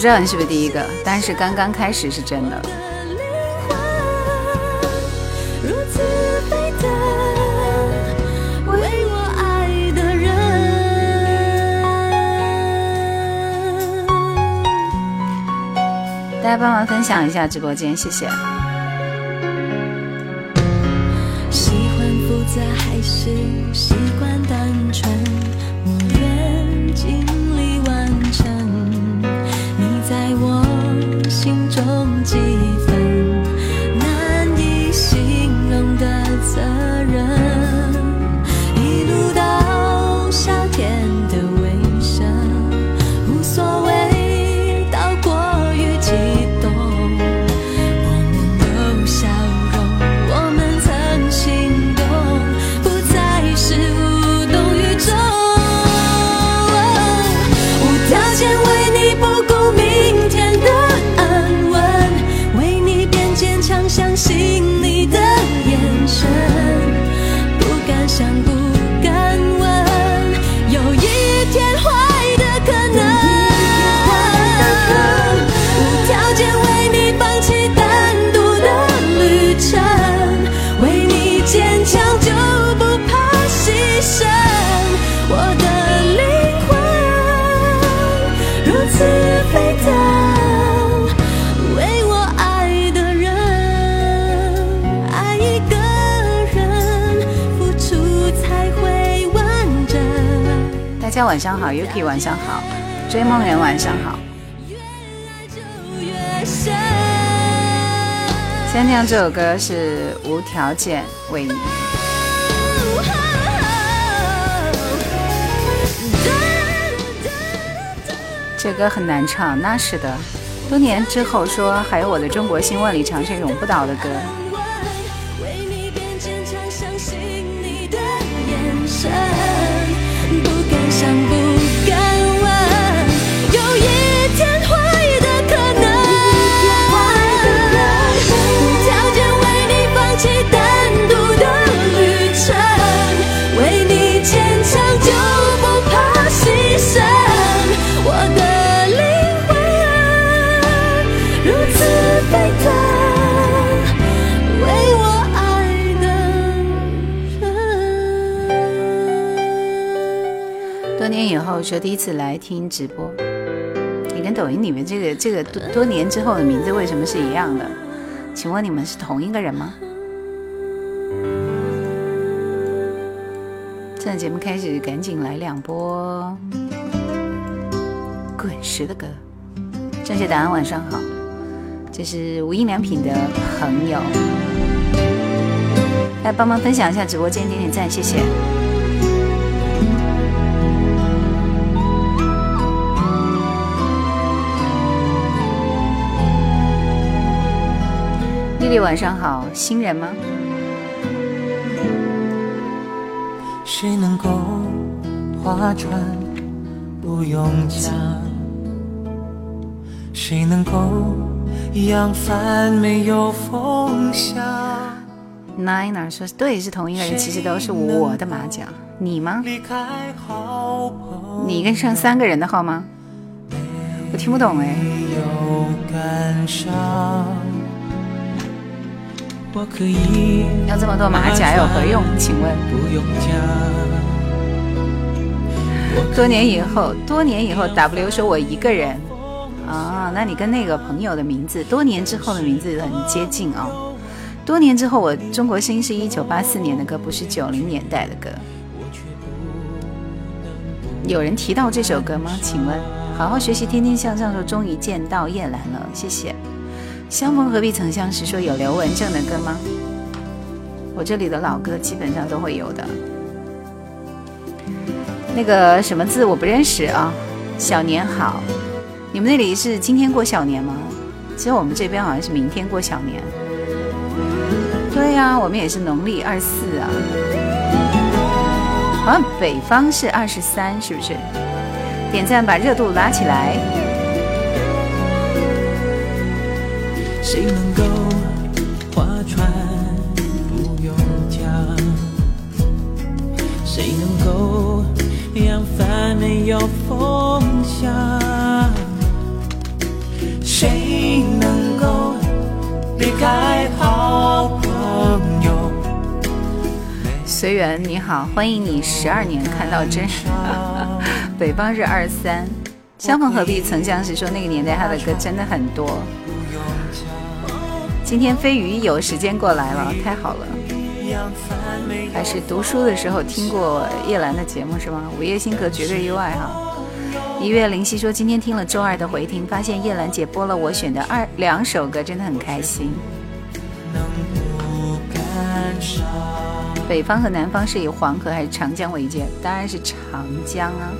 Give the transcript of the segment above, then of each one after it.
知道你是不是第一个，但是刚刚开始是真的。大家帮忙分享一下直播间，谢谢。喜欢复杂还是晚上好，Yuki 晚上好，追梦人晚上好。今天这首歌是无条件为你。这歌很难唱，那是的。多年之后说，还有我的中国心万里长城永不倒的歌。年以后说第一次来听直播，你跟抖音里面这个这个多多年之后的名字为什么是一样的？请问你们是同一个人吗？现在节目开始，赶紧来两波滚石的歌。正确答案，晚上好，这是无印良品的朋友，来帮忙分享一下直播间，点点赞，谢谢。丽丽晚上好，新人吗？谁能够划船不用桨？谁能够扬帆没有风向？Niner 说对，是同一个人，其实都是我的马甲。你吗？离开好朋你跟上三个人的号吗？我听不懂哎。要这么多马甲有何用？请问。多年以后，多年以后，W 说我一个人啊，那你跟那个朋友的名字，多年之后的名字很接近哦。多年之后，我中国心是一九八四年的歌，不是九零年代的歌。有人提到这首歌吗？请问，好好学习，天天向上说，终于见到叶兰了，谢谢。相逢何必曾相识，说有刘文正的歌吗？我这里的老歌基本上都会有的。那个什么字我不认识啊，小年好，你们那里是今天过小年吗？其实我们这边好像是明天过小年。对呀、我们也是农历二四啊，好像北方是二十三，是不是？点赞把热度拉起来。谁能够划船不用桨？谁能够扬帆没有风向？谁能够离开好朋友？随缘你好，欢迎你十二年看到真。北方是二三，相逢何必曾相识。说那个年代他的歌真的很多。今天飞鱼有时间过来了，太好了。还是读书的时候听过叶兰的节目是吗？午夜星河绝对意外哈。一月灵犀说今天听了周二的回听，发现叶兰姐播了我选的二两首歌，真的很开心。北方和南方是以黄河还是长江为界？当然是长江啊。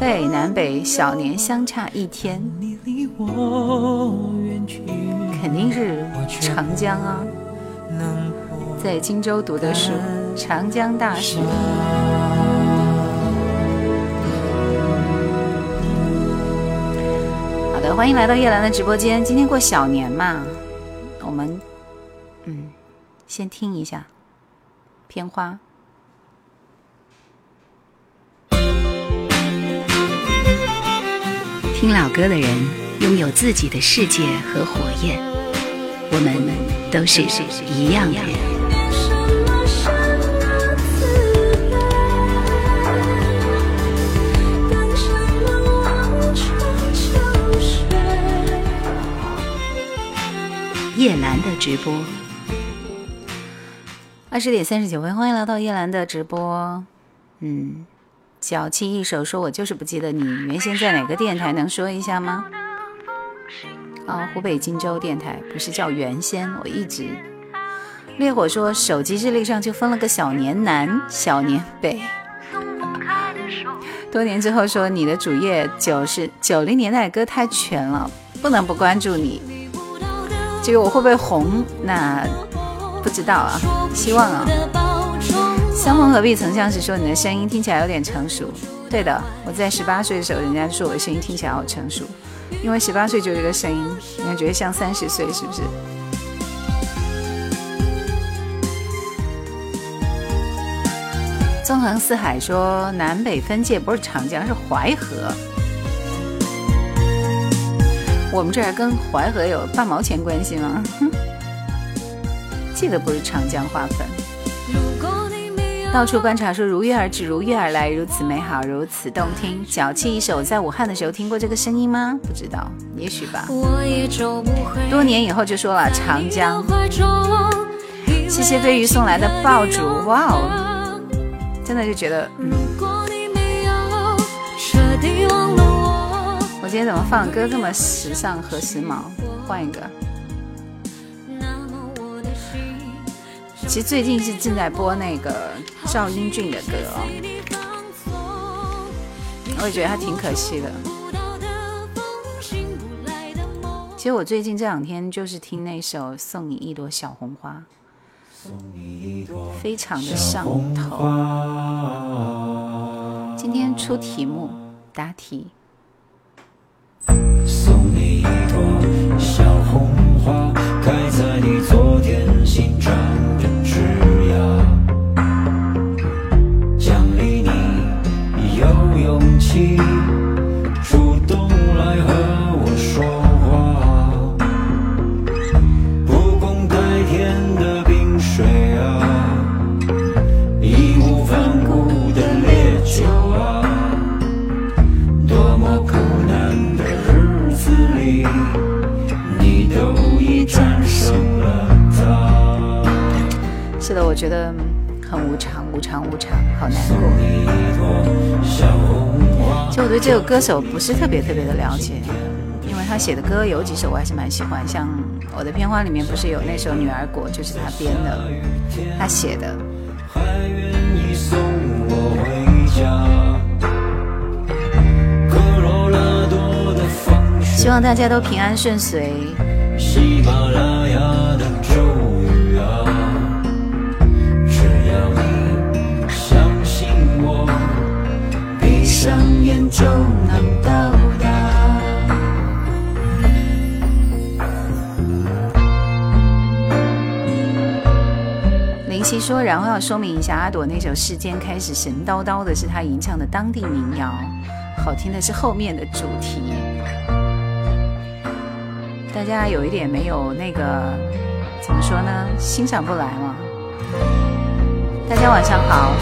对，南北小年相差一天，肯定是长江啊。在荆州读的书，长江大学。好的，欢迎来到叶兰的直播间。今天过小年嘛，我们嗯，先听一下片花。听老歌的人拥有自己的世界和火焰，我们都是一样的人。叶兰的直播，二十点三十九分，欢迎来到叶兰的直播。嗯，脚气一手说：“我就是不记得你原先在哪个电台，能说一下吗？”啊，湖北荆州电台，不是叫原先，我一直。烈火说：“手机日历上就分了个小年南、小年北。”多年之后说：“你的主页九十九零年代歌太全了，不能不关注你。”这个我会不会红？那不知道啊，希望啊。相逢何必曾相识，说你的声音听起来有点成熟。对的，我在十八岁的时候，人家说我的声音听起来好成熟，因为十八岁就有这个声音，你觉得像三十岁是不是？纵横四海说南北分界不是长江，是淮河。我们这儿跟淮河有半毛钱关系吗？记得不是长江划分。到处观察说如约而至，如约而来，如此美好，如此动听。脚气一首，在武汉的时候听过这个声音吗？不知道，也许吧。多年以后就说了长江。谢谢飞鱼送来的爆竹，哇哦，真的就觉得嗯。我今天怎么放歌这么时尚和时髦？换一个。其实最近是正在播那个赵英俊的歌哦，我也觉得他挺可惜的。其实我最近这两天就是听那首《送你一朵小红花》，非常的上头。今天出题目，答题。送你一朵小红花，开在你昨觉得很无常，无常，无常，好难过。其实我对这个歌手不是特别特别的了解，因为他写的歌有几首我还是蛮喜欢，像我的片花里面不是有那首《女儿国》，就是他编的，他写的。希望大家都平安顺遂。喜马拉雅的上眼就能到达。林夕说，然后要说明一下，阿朵那首《世间开始神叨叨》的是她吟唱的当地民谣，好听的是后面的主题。大家有一点没有那个怎么说呢？欣赏不来嘛。大家晚上好。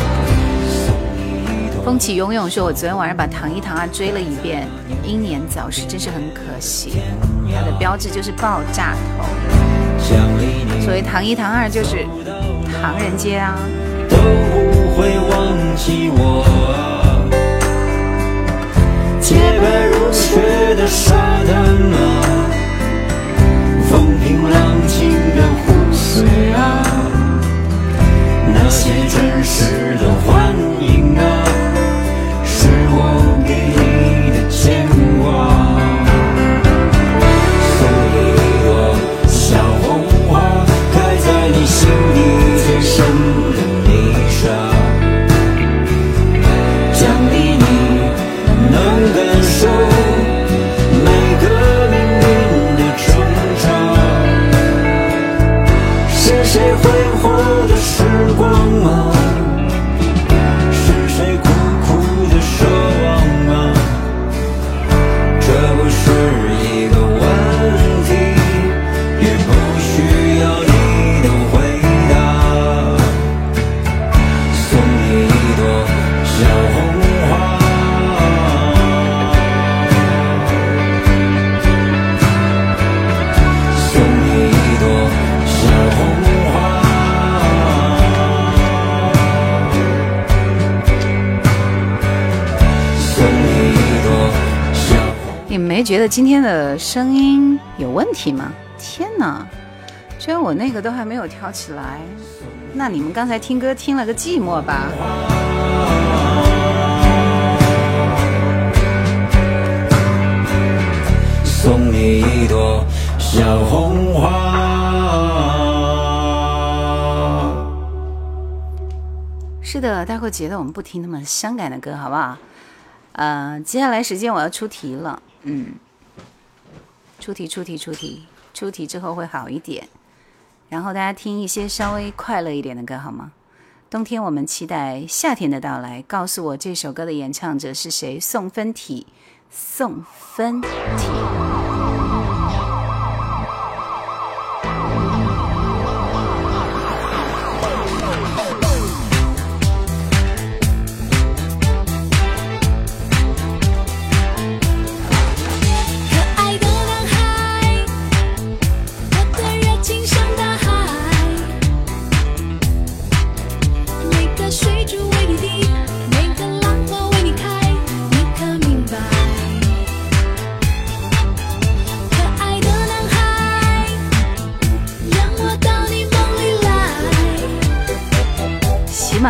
风起涌涌说：“我昨天晚上把《唐一唐二》追了一遍，英年早逝，真是很可惜。它的标志就是爆炸头。所谓《唐一唐二》就是唐人街啊。”都不会忘记我。洁白如雪的沙滩啊，风平浪静的湖水啊，那些真实的幻影啊，我给你的牵挂。送你一朵小红花开在你心底最深得今天的声音有问题吗？天哪，居然我那个都还没有调起来，那你们刚才听歌听了个寂寞吧？送你一朵小红花。是的，待会节的我们不听那么伤感的歌，好不好？呃，接下来时间我要出题了。嗯，出题出题出题出题之后会好一点，然后大家听一些稍微快乐一点的歌好吗？冬天我们期待夏天的到来，告诉我这首歌的演唱者是谁？送分题，送分题。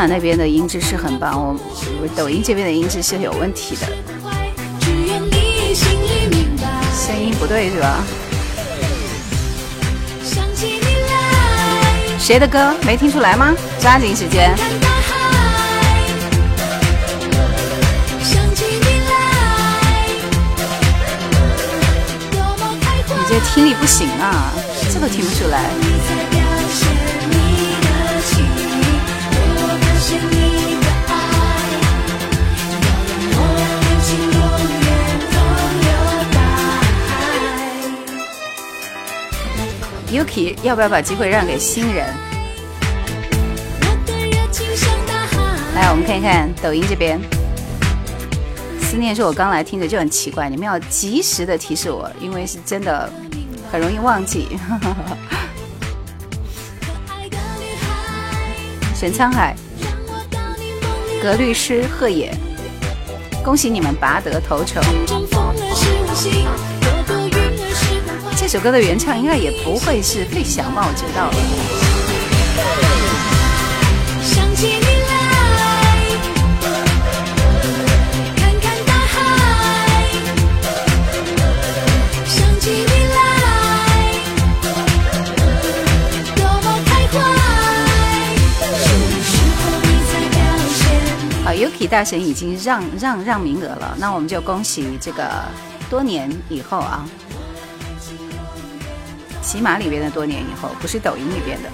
那边的音质是很棒，我我抖音这边的音质是有问题的，声音不对是吧？谁的歌没听出来吗？抓紧时间！你这听力不行啊，这都听不出来。Yuki，要不要把机会让给新人？来，我们看一看抖音这边。思念说：“我刚来听着就很奇怪，你们要及时的提示我，因为是真的很容易忘记。”沈沧海、格律师、贺野，恭喜你们拔得头筹。这首歌的原唱应该也不会是费翔吧？我知道了。好，Yuki 大神已经让让让名额了，那我们就恭喜这个多年以后啊。喜马里边的多年以后，不是抖音里边的。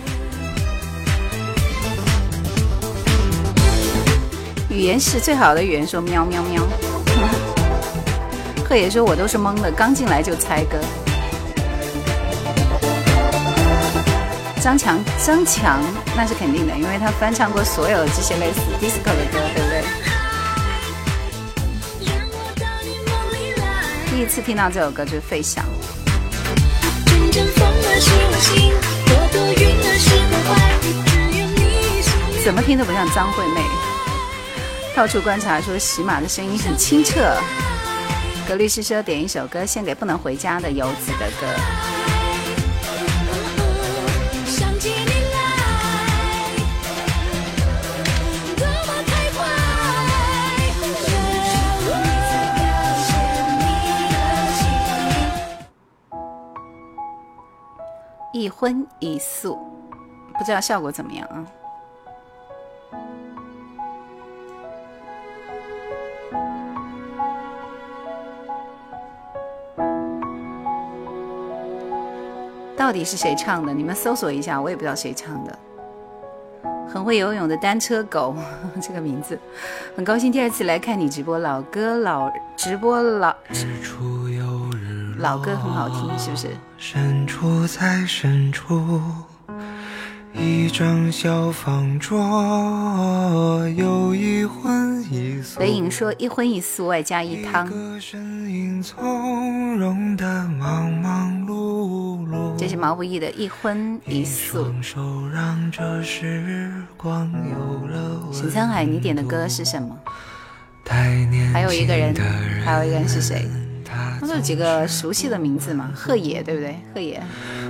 语言是最好的语言，说喵喵喵。贺爷说：“我都是懵的，刚进来就猜歌。”张强，张强那是肯定的，因为他翻唱过所有这些类似 disco 的歌，对不对？第一次听到这首歌就是费翔。怎么听都不像张惠妹。到处观察说喜马的声音很清澈。格律师说点一首歌献给不能回家的游子的歌。一荤一素，不知道效果怎么样啊？到底是谁唱的？你们搜索一下，我也不知道谁唱的。很会游泳的单车狗，这个名字，很高兴第二次来看你直播，老歌老直播老，日出有日老歌很好听，是不是？深处在深处。一张小方桌，有一荤一素。北影说一荤一素外加一汤。这是毛不易的一荤一素。沈沧海，你点的歌是什么？还有一个人，还有一个人是谁？那就几个熟悉的名字嘛？贺野，对不对？贺野。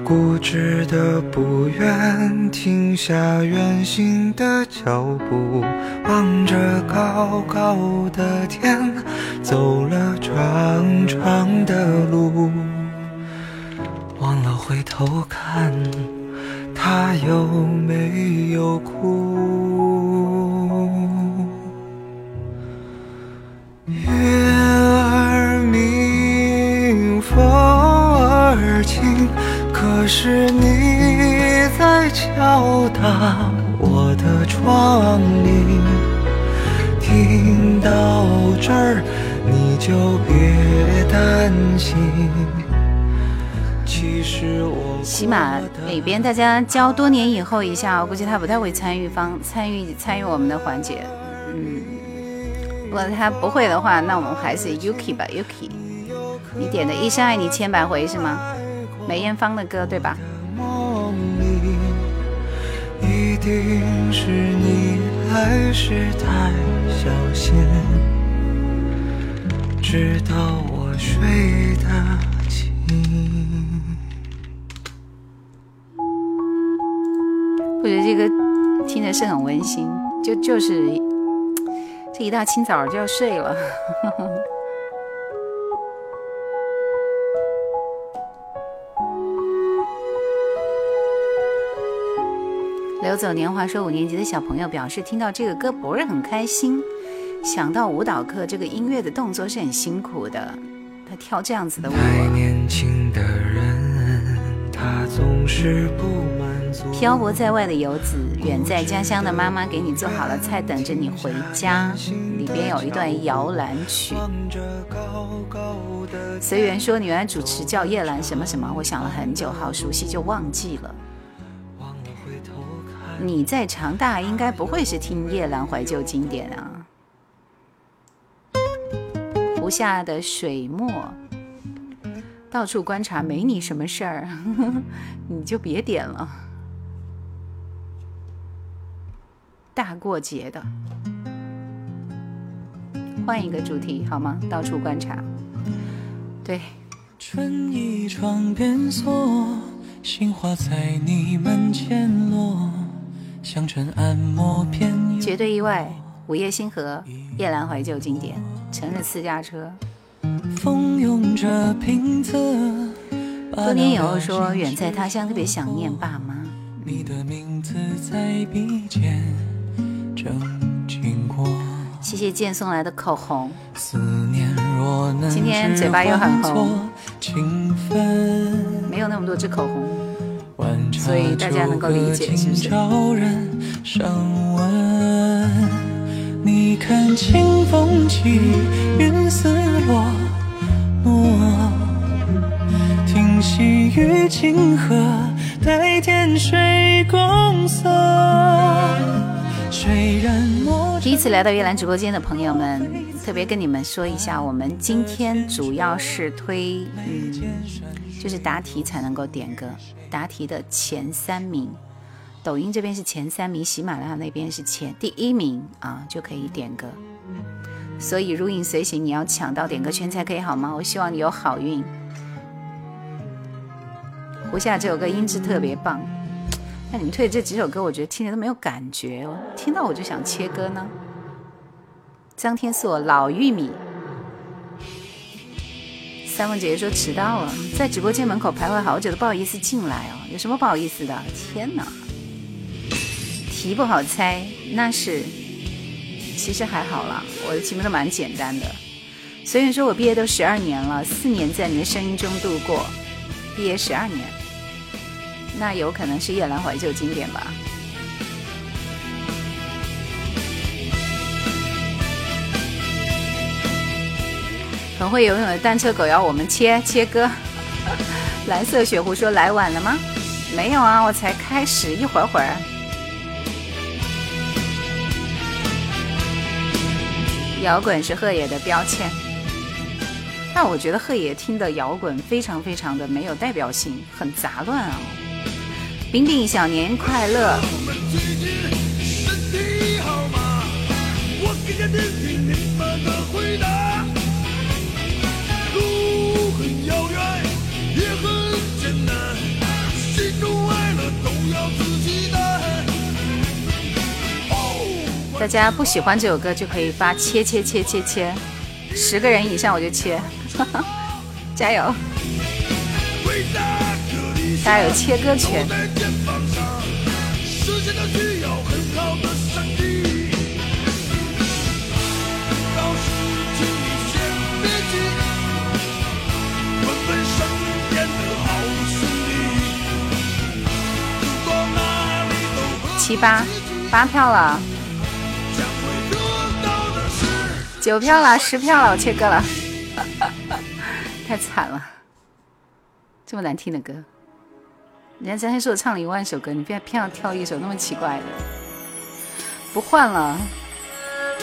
固执的不愿停下远行的脚步，望着高高的天，走了长长的路，忘了回头看，他有没有哭？月可是你在敲打我的窗棂，听到这儿你就别担心。其实我起码里边大家交多年以后一下，我估计他不太会参与方参与参与我们的环节。嗯，如果他不会的话，那我们还是 Yuki 吧，Yuki。你点的《一生爱你千百回》是吗？梅艳芳的歌，对吧？一定是你来时太小心，直到我睡得轻。我觉得这个听着是很温馨，就就是这一大清早就要睡了。流走年华说，五年级的小朋友表示听到这个歌不是很开心，想到舞蹈课这个音乐的动作是很辛苦的，他跳这样子的舞。漂泊在外的游子，远在家乡的妈妈给你做好了菜，等着你回家。里边有一段摇篮曲。随缘说，你原来主持叫叶兰什么什么，我想了很久，好熟悉就忘记了。你在长大应该不会是听夜阑怀旧经典啊。湖下的水墨，到处观察没你什么事儿，你就别点了。大过节的，换一个主题好吗？到处观察，对。春意窗边锁，杏花在你门前落。香尘按摩片绝对意外，午夜星河，夜阑怀旧经典，成日私家车。风拥着平仄。多年以后说，远在他乡特别想念爸妈。你的名字在笔尖正经过。谢谢剑送来的口红。思念若能今天嘴巴又很红。没有那么多支口红。所以大家能够理解，是不是？你看清风起，云似落落，听细雨清河待天水共色。第一次来到月兰直播间的朋友们，特别跟你们说一下，我们今天主要是推，嗯，就是答题才能够点歌，答题的前三名，抖音这边是前三名，喜马拉雅那边是前第一名啊，就可以点歌。所以如影随形，你要抢到点歌圈才可以，好吗？我希望你有好运。胡夏这首歌音质特别棒，那你们推的这几首歌，我觉得听着都没有感觉哦，听到我就想切歌呢。张天硕老玉米，三凤姐姐说迟到了，在直播间门口徘徊好久都不好意思进来哦，有什么不好意思的？天哪，题不好猜，那是，其实还好啦，我的题目都蛮简单的。所以说我毕业都十二年了，四年在你的声音中度过，毕业十二年。那有可能是夜兰怀旧经典吧。很会游泳的单车狗要我们切切歌。蓝色雪狐说来晚了吗？没有啊，我才开始一会儿会儿。摇滚是鹤野的标签，但我觉得鹤野听的摇滚非常非常的没有代表性，很杂乱啊。冰冰小年快乐！大家不喜欢这首歌就可以发切切切切切，十个人以上我就切，加油！大家有切歌权。七八八票了，九票了，十票了，我切歌了，太惨了，这么难听的歌。人家今天说我唱了一万首歌，你偏偏要挑一首那么奇怪的，不换了。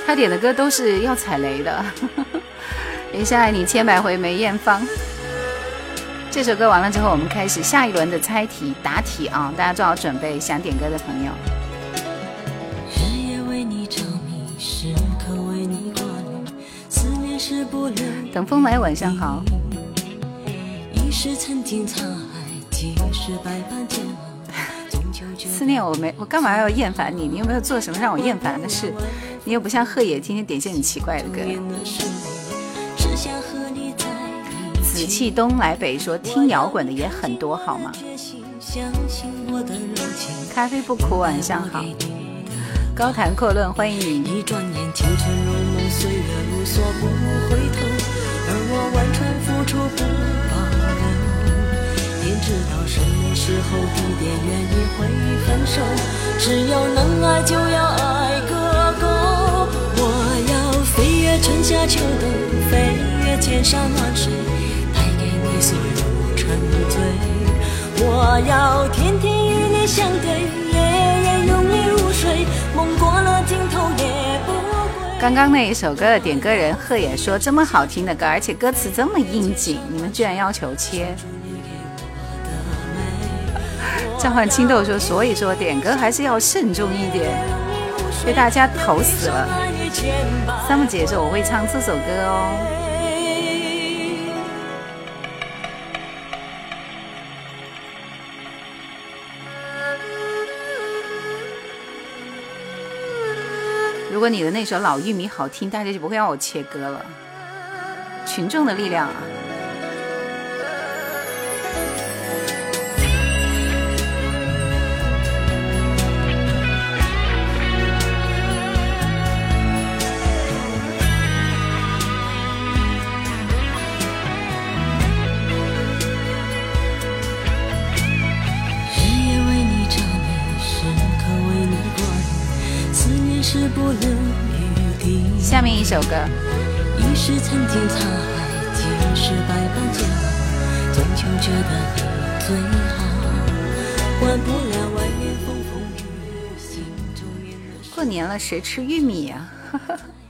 他点的歌都是要踩雷的。一下爱你千百回梅艳芳。这首歌完了之后，我们开始下一轮的猜题答题啊！大家做好准备，想点歌的朋友。等风来，晚上好。思念我没，我干嘛要厌烦你？你有没有做什么让我厌烦的事？你又不像贺野，天天点些很奇怪的歌。紫气东来北说听摇滚的也很多，好吗？咖啡不苦，晚上好。高谈阔论，欢迎你。知道什么时候、地点、原因会分手，只要能爱就要爱个够。我要飞越春夏秋冬，飞越千山万水，带给你所有沉醉。我要天天与你相对，夜夜拥你入睡，梦过了尽头也不归。刚刚那一首歌的点歌人鹤野说：“这么好听的歌，而且歌词这么应景，你们居然要求切。”召唤青豆说：“所以说点歌还是要慎重一点，被大家投死了。”三木姐说：“我会唱这首歌哦。”如果你的那首老玉米好听，大家就不会让我切歌了。群众的力量啊！下面一首歌。于是曾经沧海，百般煎熬，终究觉得你最好。过年了，谁吃玉米呀？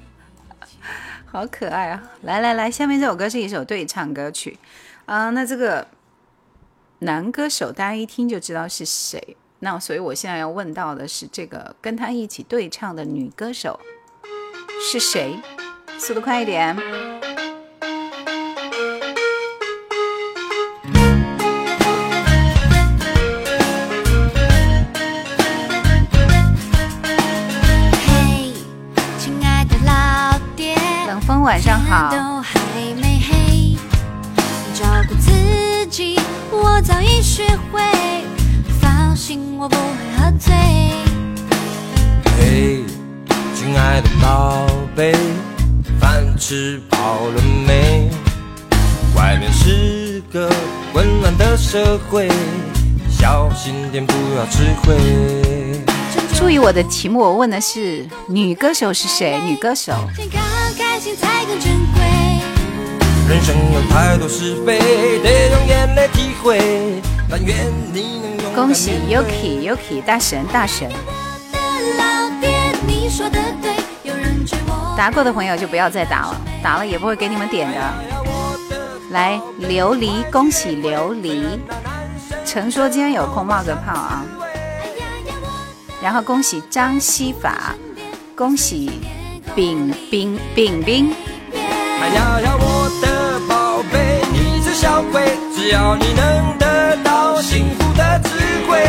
好可爱啊！来来来，下面这首歌是一首对唱歌曲啊。那这个男歌手，大家一听就知道是谁。那所以我现在要问到的是，这个跟他一起对唱的女歌手是谁？速度快一点。晚上好。嘿，亲爱的宝贝，饭吃饱了没？外面是个温暖的社会，小心点不要吃亏。注意我的题目，我问的是女歌手是谁？女歌手。人生有太多是非，得用眼泪体会。但愿你能恭喜 Yuki Yuki 大神大神。答过的朋友就不要再打了，打了也不会给你们点的。来，琉璃，恭喜琉璃。陈说今天有空冒个泡啊。然后恭喜张西法，恭喜。冰冰冰冰。哎呀呀，我的宝贝，你是小鬼，只要你能得到幸福的智慧。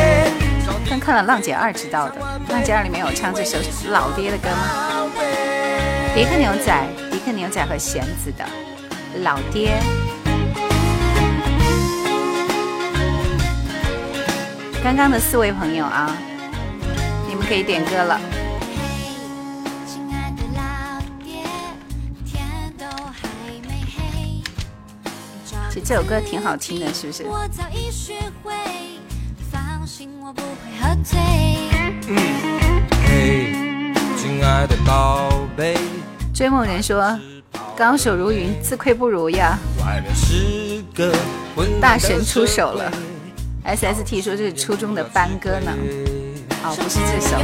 刚看了《浪姐二》知道的，《浪姐二》里面有唱这首老爹的歌吗？迪克牛仔，迪克牛仔和弦子的《老爹》。刚刚的四位朋友啊，你们可以点歌了。这首歌挺好听的，是不是？追梦人说：“高手如云，自愧不如呀。”大神出手了。SST 说这是初中的班歌呢。哦，不是这首。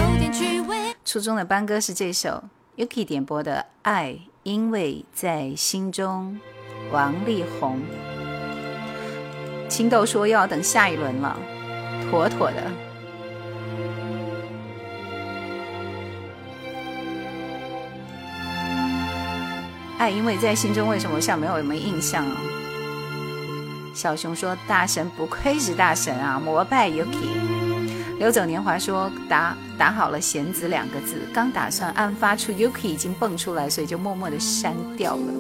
初中的班歌是这首 Yuki 点播的《爱》，因为在心中。王力宏。青豆说又要等下一轮了，妥妥的。爱因为在心中，为什么像没有什么印象啊？小熊说大神不愧是大神啊，膜拜 Yuki。流走年华说打打好了弦子两个字，刚打算按发出 Yuki 已经蹦出来，所以就默默的删掉了。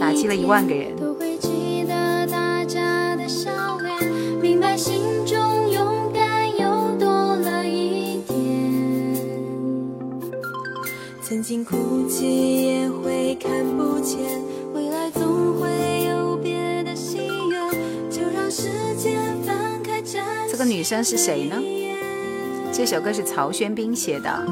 打击了一万个人。心中勇敢又多了一点。曾经哭泣也会看不见，未来总会有别的心愿。就让时间这个女生是谁呢？这首歌是曹轩宾写的。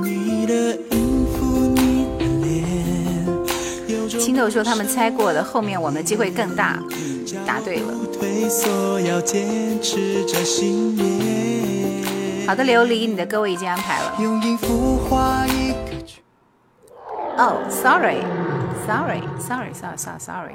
青豆说他们猜过的，后面我们机会更大。答对了。好的，琉璃，你的歌我已经安排了。哦，sorry，sorry，sorry，sorry，sorry，sorry。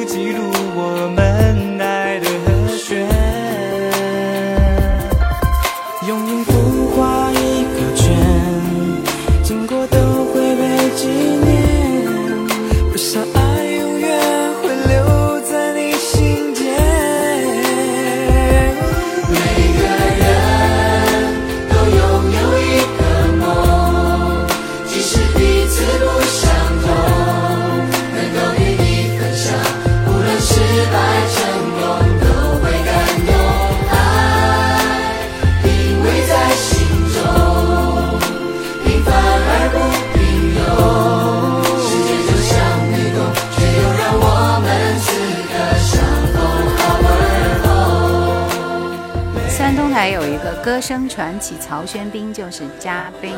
声传奇曹轩宾就是嘉宾。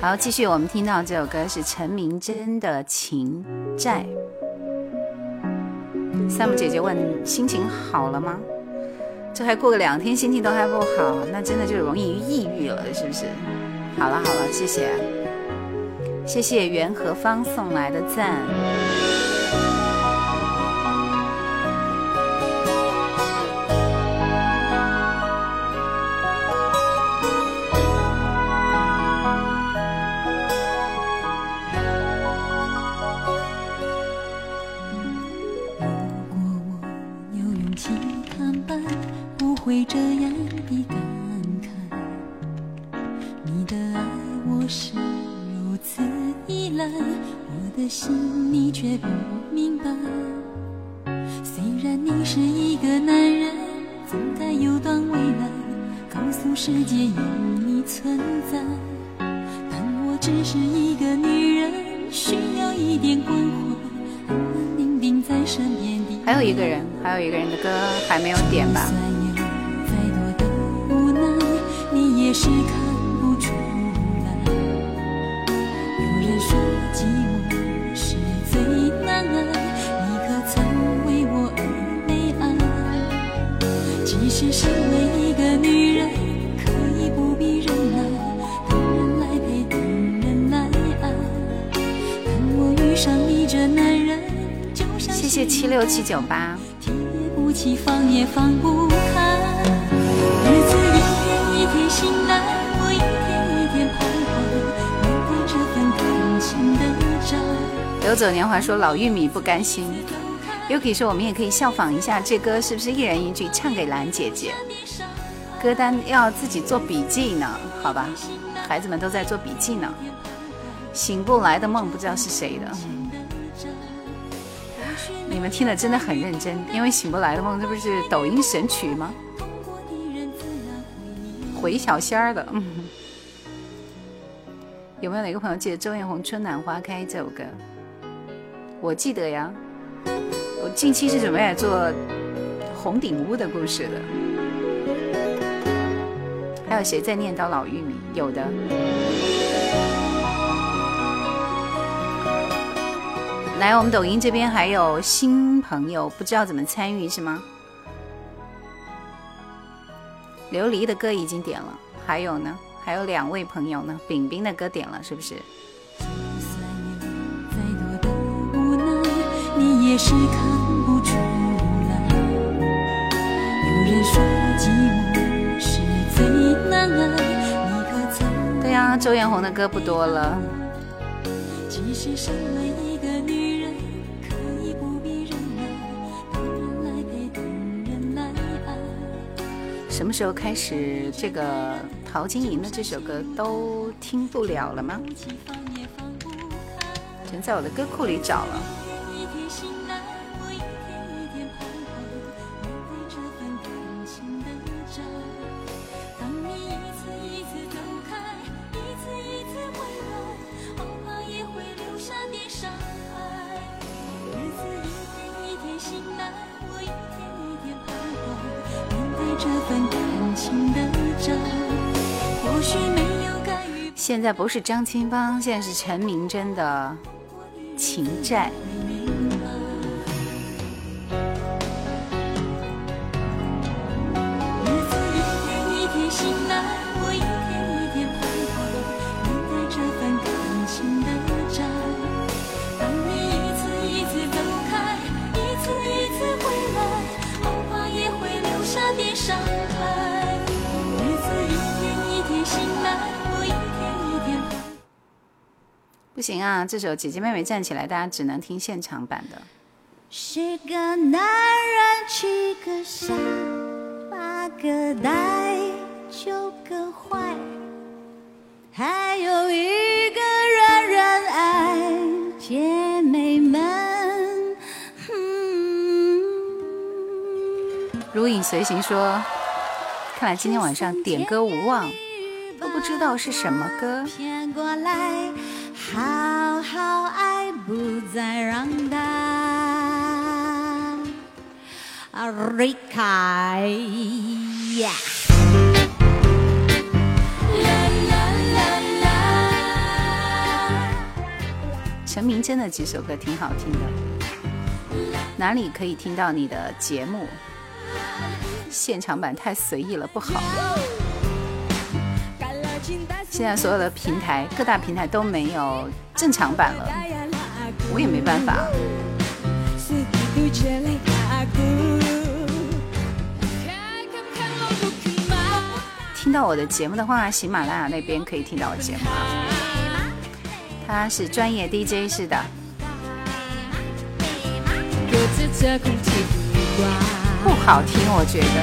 好，继续，我们听到这首歌是陈明真的《情债》。三木姐姐问：心情好了吗？这还过个两天，心情都还不好，那真的就容易抑郁了，是不是？好了好了，谢谢，谢谢袁和芳送来的赞。七六七九八。起放也放不开，日子一天一天醒来，我一天一天徘徊，面对这份感情的债。游走年华说老玉米不甘心，Yuki 说我们也可以效仿一下，这歌是不是一人一句唱给兰姐姐？歌单要自己做笔记呢，好吧，孩子们都在做笔记呢。醒不来的梦不知道是谁的。你们听的真的很认真，因为醒不来的梦，这不是抖音神曲吗？回小仙儿的，嗯。有没有哪个朋友记得周艳红《春暖花开》这首歌？我记得呀，我近期是准备来做红顶屋的故事的。还有谁在念叨老玉米？有的。来，我们抖音这边还有新朋友，不知道怎么参与是吗？琉璃的歌已经点了，还有呢？还有两位朋友呢？饼饼的歌点了，是不是？对呀，周艳红的歌不多了。什么时候开始这个陶晶莹的这首歌都听不了了吗？只能在我的歌库里找了。现在不是张清芳，现在是陈明真的情债。不行啊！这首姐姐妹妹站起来，大家只能听现场版的。十个男人，七个傻，八个呆，九个坏，还有一个人人爱。姐妹们，如影随形说，看来今天晚上点歌无望，都不知道是什么歌。好好爱，不再让它离开。陈明真的几首歌挺好听的，哪里可以听到你的节目？现场版太随意了，不好。现在所有的平台，各大平台都没有正常版了，我也没办法。听到我的节目的话，喜马拉雅那边可以听到我节目啊。他是专业 DJ 是的，不好听，我觉得。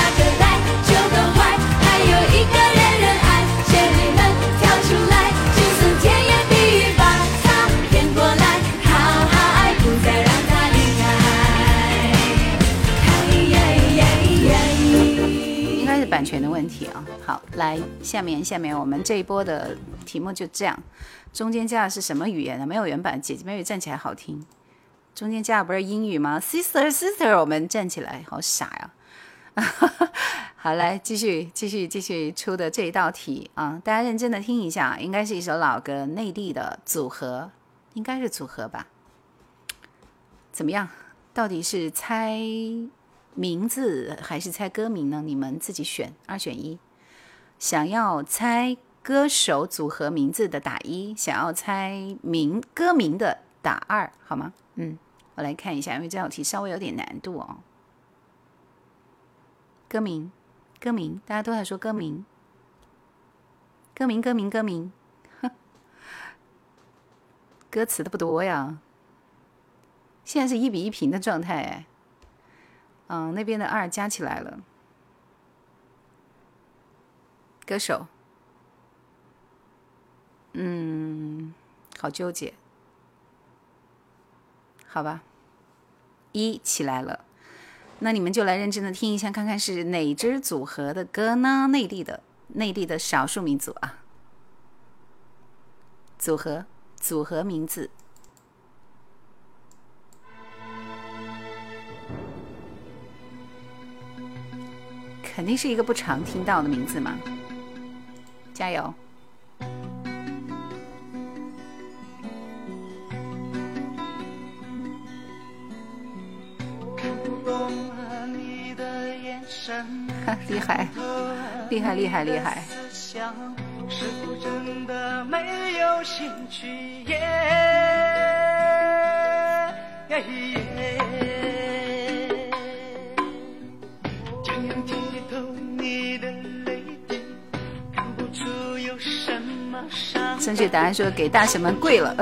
好，来下面下面我们这一波的题目就这样，中间加的是什么语言呢？没有原版，姐姐妹妹站起来好听。中间加的不是英语吗？Sister Sister，我们站起来，好傻呀。好，来继续继续继续出的这一道题啊，大家认真的听一下，应该是一首老歌，内地的组合，应该是组合吧？怎么样？到底是猜？名字还是猜歌名呢？你们自己选，二选一。想要猜歌手组合名字的打一，想要猜名歌名的打二，好吗？嗯，我来看一下，因为这道题稍微有点难度哦。歌名，歌名，大家都在说歌名，歌名，歌名，歌名，歌词的不多呀。现在是一比一平的状态，哎。嗯，那边的二加起来了。歌手，嗯，好纠结。好吧，一起来了，那你们就来认真的听一下，看看是哪支组合的歌呢？内地的，内地的少数民族啊。组合，组合名字。肯定是一个不常听到的名字嘛，加油！看厉害，厉害，厉害，厉害！正确答案说给大神们跪了。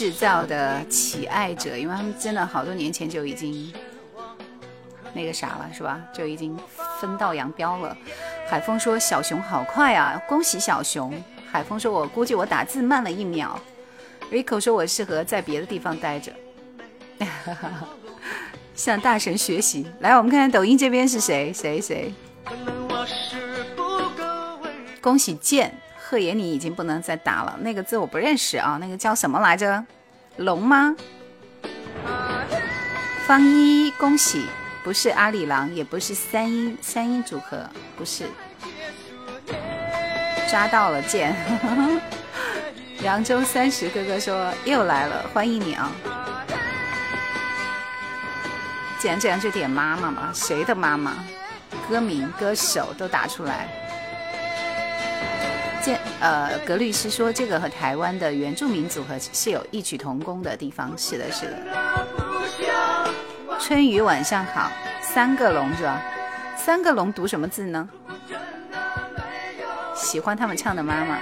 制造的起爱者，因为他们真的好多年前就已经那个啥了，是吧？就已经分道扬镳了。海峰说：“小熊好快啊，恭喜小熊！”海峰说：“我估计我打字慢了一秒。”Rico 说：“我适合在别的地方待着，向大神学习。”来，我们看看抖音这边是谁？谁谁？恭喜剑。贺爷，你已经不能再打了，那个字我不认识啊，那个叫什么来着？龙吗？方一，恭喜，不是阿里郎，也不是三音三音组合，不是。抓到了剑，扬州三十哥哥说又来了，欢迎你啊！既然这样，就点妈妈吧。谁的妈妈？歌名、歌手都打出来。这呃，格律师说这个和台湾的原住民组合是有异曲同工的地方。是的，是的。春雨晚上好，三个龙是吧？三个龙读什么字呢？喜欢他们唱的妈妈，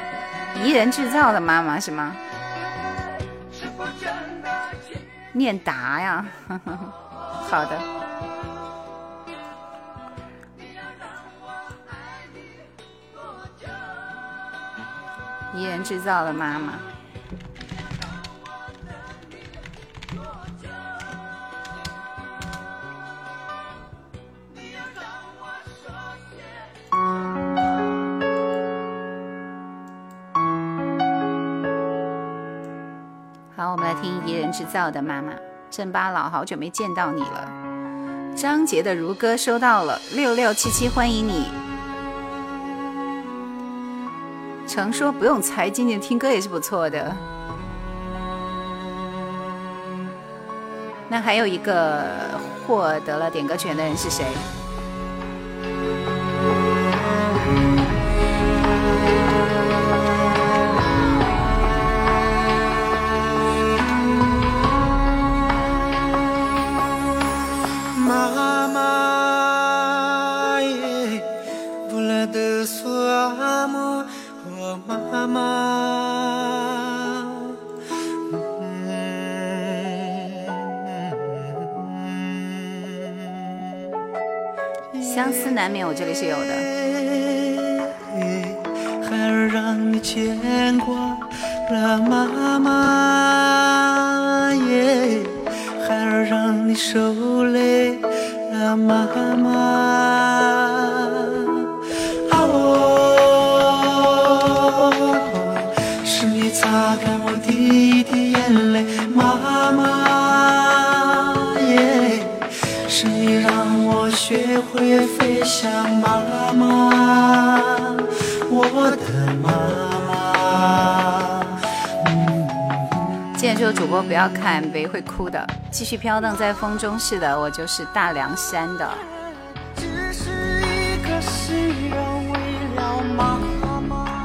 宜人制造的妈妈是吗？念达呀，好的。怡人制造的妈妈。好，我们来听怡人制造的妈妈。镇巴老，好久没见到你了。张杰的如歌收到了，六六七七欢迎你。常说不用猜，静静听歌也是不错的。那还有一个获得了点歌权的人是谁？难免，我这里是有的。孩儿让你牵挂了妈妈耶，孩儿让你受累了妈妈。会。想妈妈，我的妈妈。主播不要看呗，会哭的。继续飘荡在风中，是的，我就是大凉山的。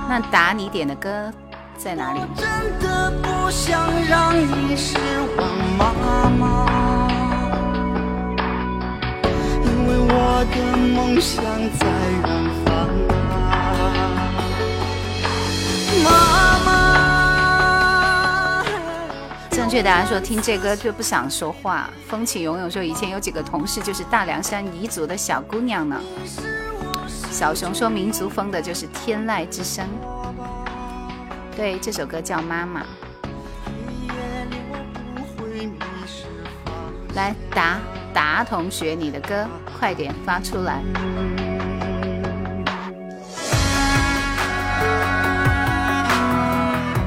那打你点的歌在哪里？真的不想让你失望，妈妈。我的梦想在远方妈妈。正确答案说听这歌就不想说话。风起涌涌说以前有几个同事就是大凉山彝族的小姑娘呢。小熊说民族风的就是天籁之声。对，这首歌叫妈妈。来答。达同学，你的歌快点发出来！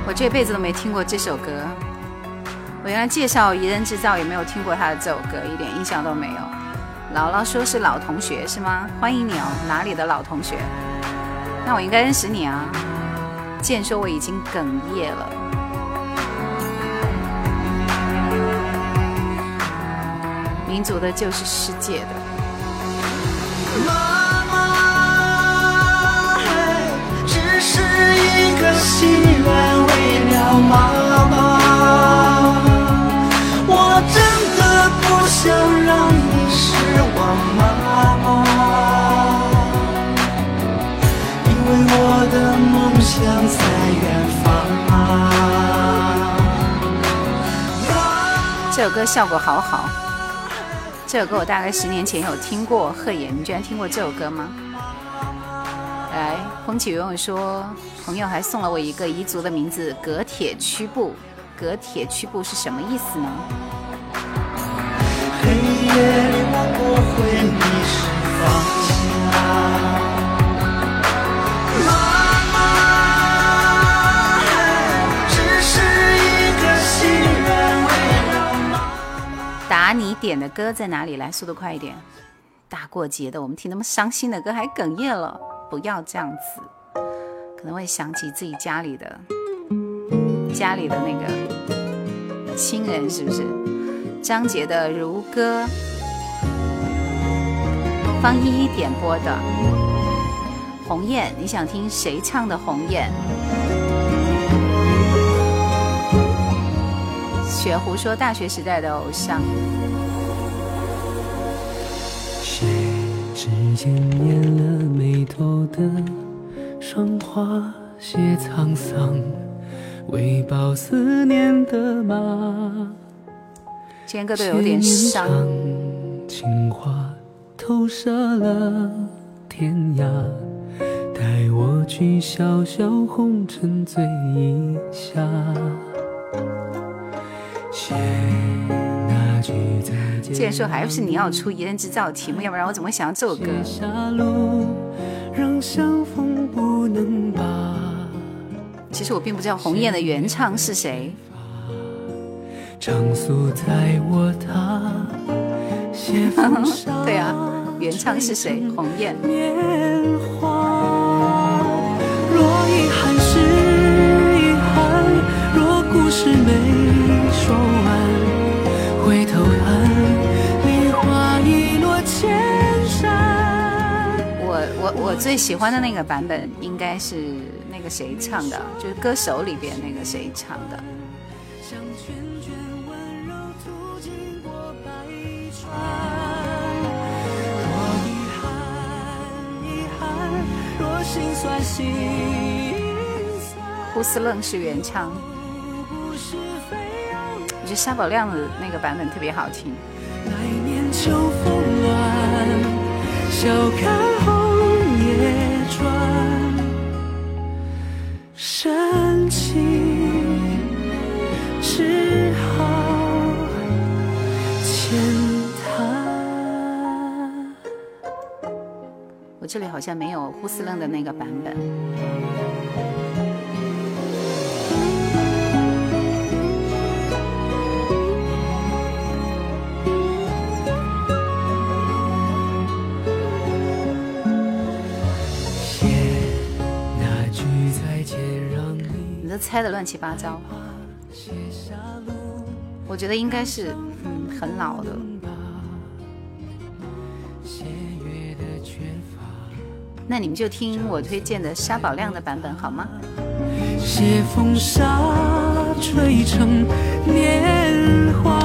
我这辈子都没听过这首歌。我原来介绍怡人制造也没有听过他的这首歌，一点印象都没有。姥姥说是老同学是吗？欢迎你哦，哪里的老同学？那我应该认识你啊。健说我已经哽咽了。民族的就是世界的。妈妈，只是一个心愿，为了妈妈，我真的不想让你失望，妈妈，因为我的梦想在远方。这首歌效果好好。这首歌我大概十年前有听过，贺野，你居然听过这首歌吗？来，风起云涌说，朋友还送了我一个彝族的名字，葛铁曲布。葛铁曲布是什么意思呢？黑夜里我会迷失方向把你点的歌在哪里？来，速度快一点！大过节的，我们听那么伤心的歌还哽咽了，不要这样子，可能会想起自己家里的家里的那个亲人，是不是？张杰的《如歌》，方一一点播的《鸿雁》，你想听谁唱的《鸿雁》？雪狐说大学时代的偶像。指尖念了眉头的霜花，写沧桑，为报思念的马。今天歌都有点伤。情话投射了天涯，带我去小小红尘醉一下。既然说还是你要出一人制造题目，要不然我怎么会想到这首歌？其实我并不知道《鸿雁》的原唱是谁。长宿在我他 对啊，原唱是谁？鸿雁。若遗憾是遗憾，若故事没最喜欢的那个版本应该是那个谁唱的，就是歌手里边那个谁唱的。像涓涓温柔途经过百川，若遗憾遗憾，若心酸心酸，呼斯楞是原唱，我觉得沙宝亮的那个版本特别好听。来年秋风乱，笑看深情只好浅谈。我这里好像没有呼斯楞的那个版本。猜的乱七八糟，我觉得应该是嗯很老的。那你们就听我推荐的沙宝亮的版本好吗？谢风沙吹成年华。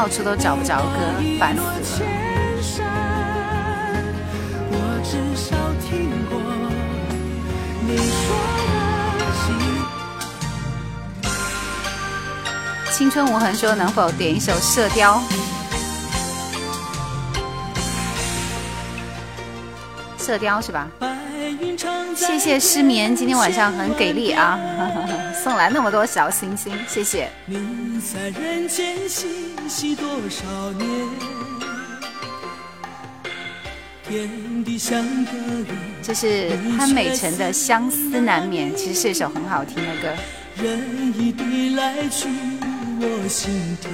到处都找不着歌，烦死了。青春无痕说能否点一首《射雕》？射雕是吧？谢谢失眠，今天晚上很给力啊，送来那么多小星星，谢谢。你在人间嬉戏多少年？天地相隔远，这是潘美辰的《相思难眠》，其实是一首很好听的歌。人已地来去我心田，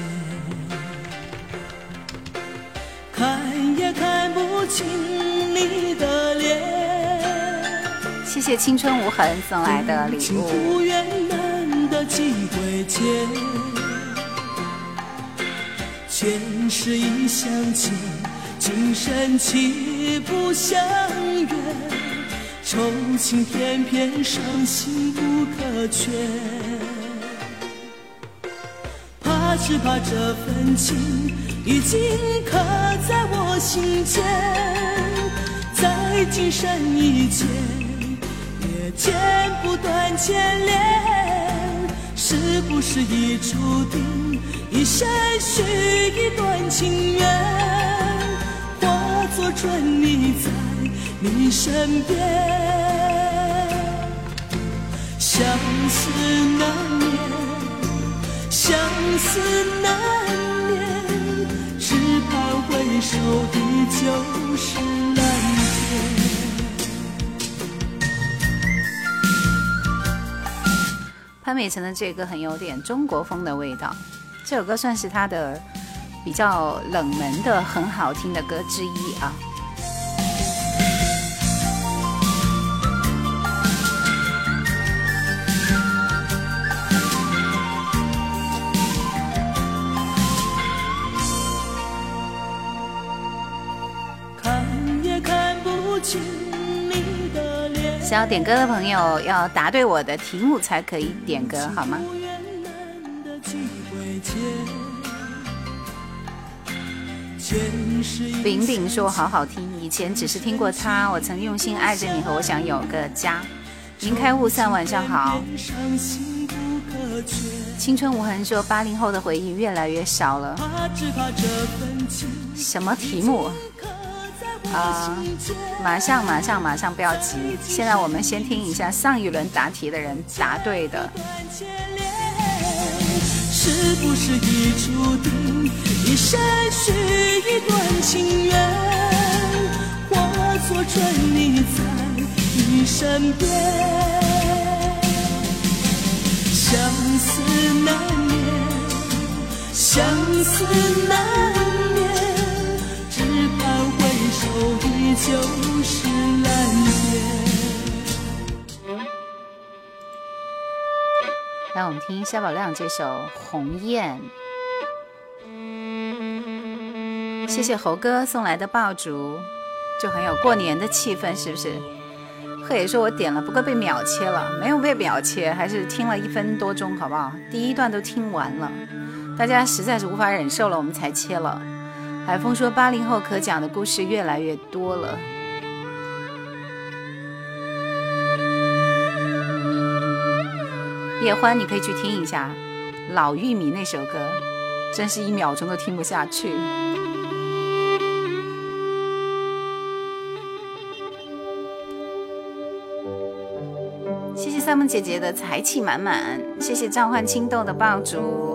看也看不清你的脸。谢谢青春无痕送来的礼情物。不愿难得几回见，前世已相欠，今生情不相约？愁情偏偏伤心不可全，怕只怕这份情已经刻在我心间，在今生以前。剪不断牵连，是不是已注定一生许一段情缘，化作春泥在你身边。相思难眠，相思难眠，只盼回首的就是潘美辰的这个很有点中国风的味道，这首歌算是他的比较冷门的很好听的歌之一啊。想要点歌的朋友要答对我的题目才可以点歌，好吗？饼饼说好好听，以前只是听过他，我曾用心爱着你和我想有个家。云开雾散，晚上好。青春无痕说八零后的回忆越来越少了。什么题目？啊，马上马上马上不要急，现在我们先听一下上一轮答题的人答对的。是不是已注定一生许一段情缘，化作春泥在你身边？相思难眠，相思难回首依旧是蓝天。来，我们听夏宝亮这首《鸿雁》。谢谢猴哥送来的爆竹，就很有过年的气氛，是不是？贺野说我点了，不过被秒切了，没有被秒切，还是听了一分多钟，好不好？第一段都听完了，大家实在是无法忍受了，我们才切了。海风说八零后可讲的故事越来越多了。叶欢，你可以去听一下《老玉米》那首歌，真是一秒钟都听不下去。谢谢三木姐姐的财气满满，谢谢召唤青豆的爆竹，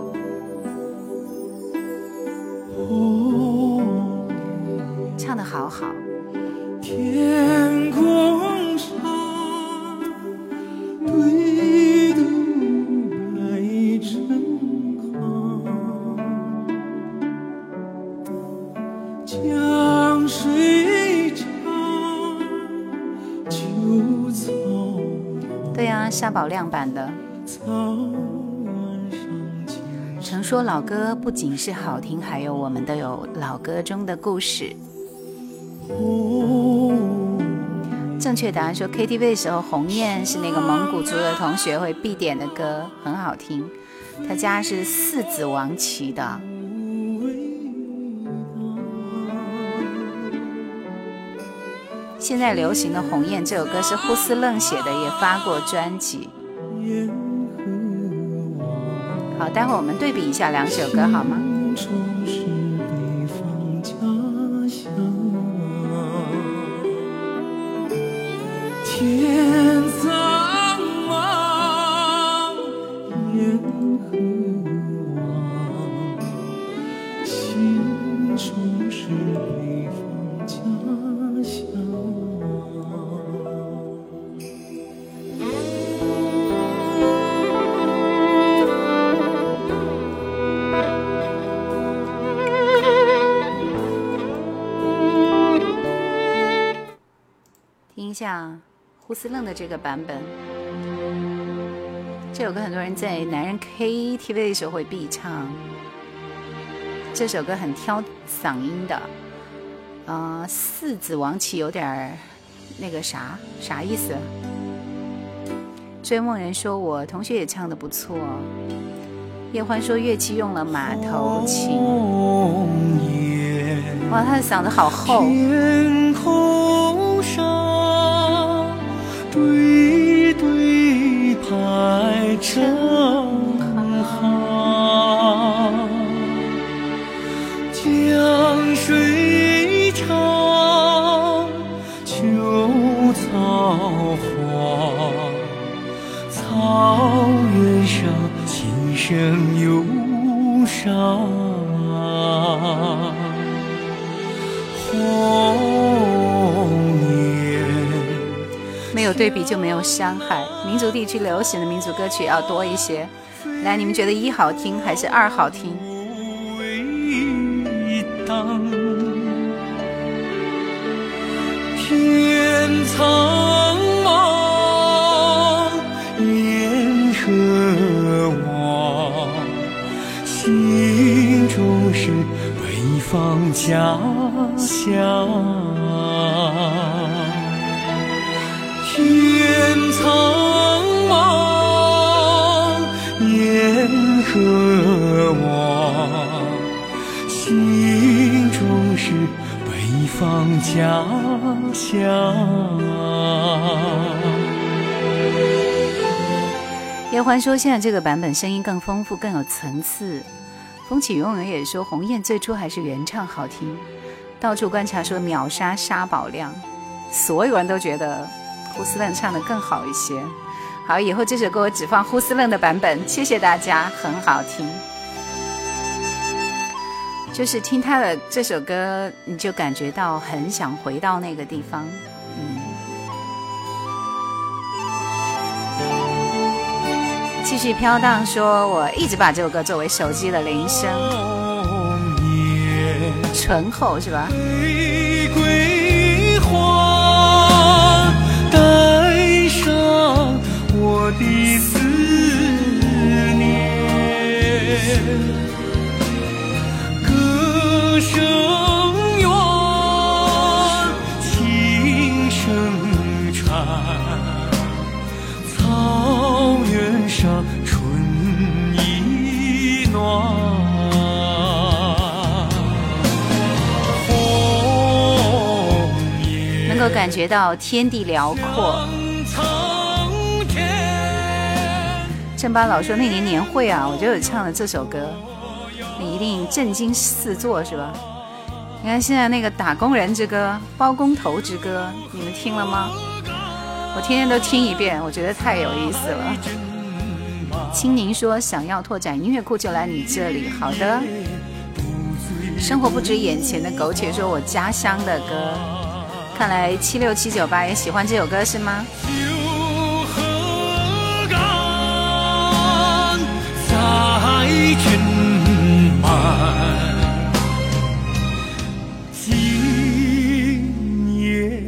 宝亮版的。曾说老歌不仅是好听，还有我们都有老歌中的故事。正确答案说 KTV 的时候，《鸿雁》是那个蒙古族的同学会必点的歌，很好听。他家是四子王旗的。现在流行的《鸿雁》这首歌是呼斯楞写的，也发过专辑。好，待会儿我们对比一下两首歌，好吗？胡思愣的这个版本，这首歌很多人在男人 KTV 的时候会必唱。这首歌很挑嗓音的，呃，四子王旗有点儿那个啥啥意思？追梦人说我同学也唱的不错。叶欢说乐器用了马头琴。哇，他的嗓子好厚。对对排成行，江水长，秋草黄，草原上琴声忧伤。没有对比就没有伤害。民族地区流行的民族歌曲要多一些。来，你们觉得一好听还是二好听？天苍茫，烟河望，心中是北方家乡。苍茫，烟和望，心中是北方家乡。叶欢说：“现在这个版本声音更丰富，更有层次。”风起云涌也说：“鸿雁最初还是原唱好听。”到处观察说：“秒杀沙宝亮。”所有人都觉得呼斯楞唱的更好一些。好，以后这首歌我只放呼斯楞的版本。谢谢大家，很好听。就是听他的这首歌，你就感觉到很想回到那个地方。嗯。继续飘荡，说我一直把这首歌作为手机的铃声。醇厚是吧？的思念，歌声远，琴声缠，草原上春意暖。能够感觉到天地辽阔。郑巴老说那年年会啊，我就有唱了这首歌，你一定震惊四座是吧？你看现在那个打工人之歌、包工头之歌，你们听了吗？我天天都听一遍，我觉得太有意思了。青柠说想要拓展音乐库就来你这里，好的。生活不止眼前的苟且，说我家乡的歌，看来七六七九八也喜欢这首歌是吗？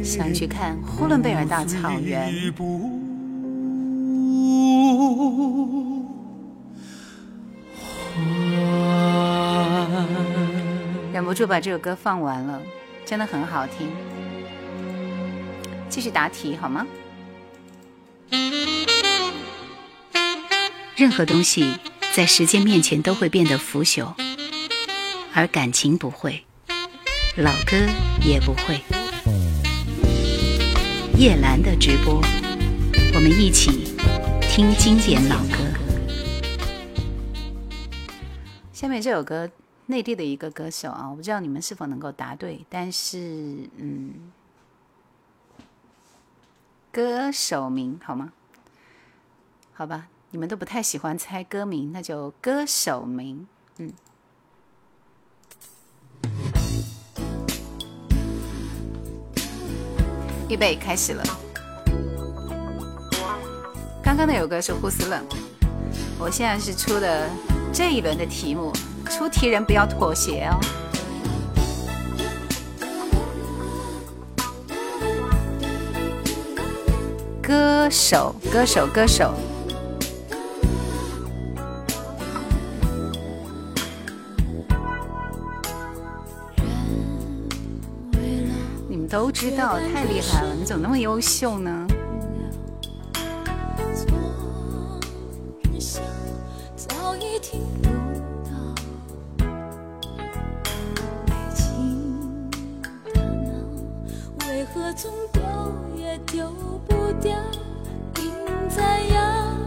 想去看呼伦贝尔大草原，忍不住把这首歌放完了，真的很好听。继续答题好吗？任何东西。在时间面前都会变得腐朽，而感情不会，老歌也不会。叶兰的直播，我们一起听经典老歌。下面这首歌，内地的一个歌手啊，我不知道你们是否能够答对，但是嗯，歌手名好吗？好吧。你们都不太喜欢猜歌名，那就歌手名。嗯，预备开始了。刚刚那首歌是呼斯楞，我现在是出的这一轮的题目，出题人不要妥协哦。歌手，歌手，歌手。都知道，太厉害了！你怎么那么优秀呢？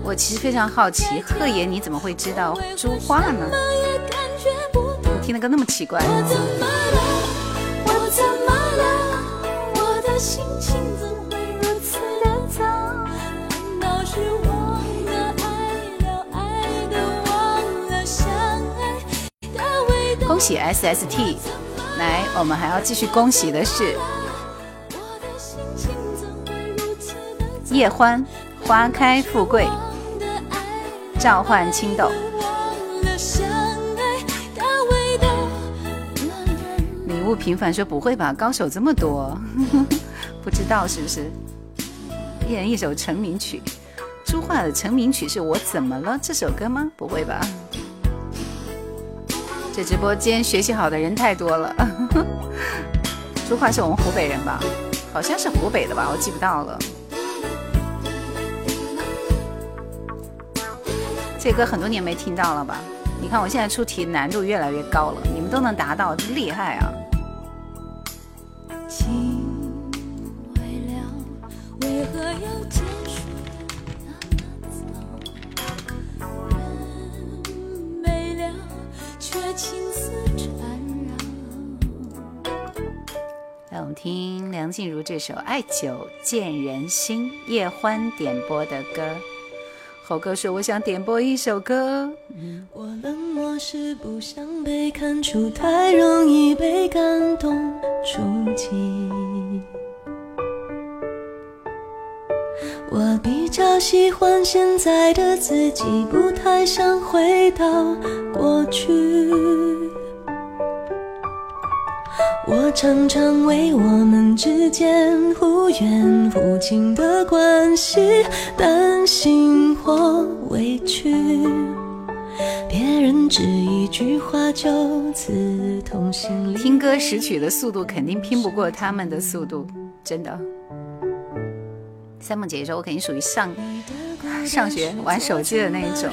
我其实非常好奇，贺爷你怎么会知道朱画呢？你听的歌那么奇怪。恭喜 SST！来，我们还要继续恭喜的是叶欢，花开富贵，召唤青豆。礼物平凡说不会吧？高手这么多。不知道是不是一人一首成名曲？朱桦的成名曲是我怎么了这首歌吗？不会吧？这直播间学习好的人太多了。说话是我们湖北人吧？好像是湖北的吧？我记不到了。这歌很多年没听到了吧？你看我现在出题难度越来越高了，你们都能答到，厉害啊！听梁静茹这首《爱久见人心》，叶欢点播的歌。猴哥说：“我想点播一首歌。”我冷漠是不想被看出太容易被感动触及。我比较喜欢现在的自己，不太想回到过去。我常常为我们之间忽远忽近的关系担心或委屈，别人只一句话就刺痛心里。听歌识曲的速度肯定拼不过他们的速度，真的。三梦姐姐说：“我肯定属于上上学玩手机的那一种。”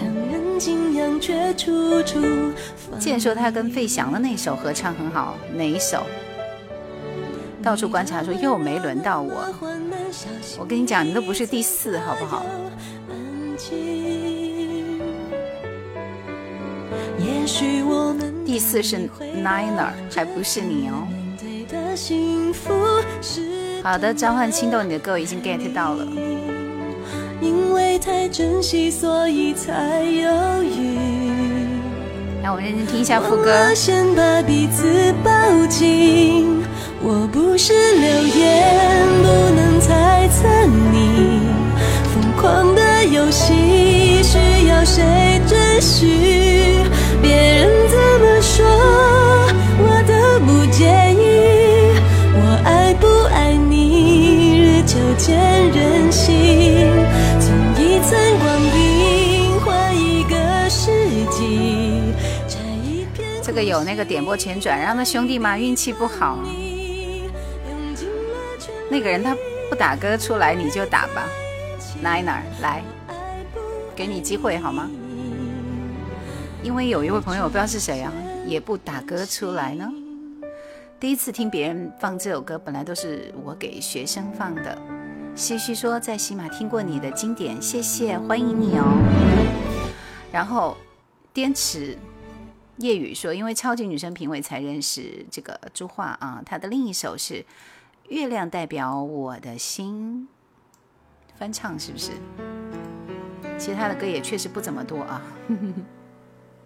健说他跟费翔的那首合唱很好，哪一首？到处观察，说又没轮到我。我跟你讲，你都不是第四，好不好？第四是 Niner，还不是你哦。好的，召唤青豆，你的歌我已经 get 到了。因为太珍惜，所以才犹豫。让我们认真听一下副歌。先把彼此抱紧。我不是流言，不能猜测你疯狂的游戏需要谁准许？别人怎么说，我都不介意。我爱不爱你，日久见人心。这个有那个点播前转让的兄弟吗？运气不好。那个人他不打歌出来，你就打吧，Niner 来，给你机会好吗？因为有一位朋友不知道是谁啊，也不打歌出来呢。第一次听别人放这首歌，本来都是我给学生放的。西西说在喜马听过你的经典，谢谢，欢迎你哦。然后滇池夜雨说，因为超级女生评委才认识这个朱桦啊，她的另一首是。月亮代表我的心，翻唱是不是？其他的歌也确实不怎么多啊。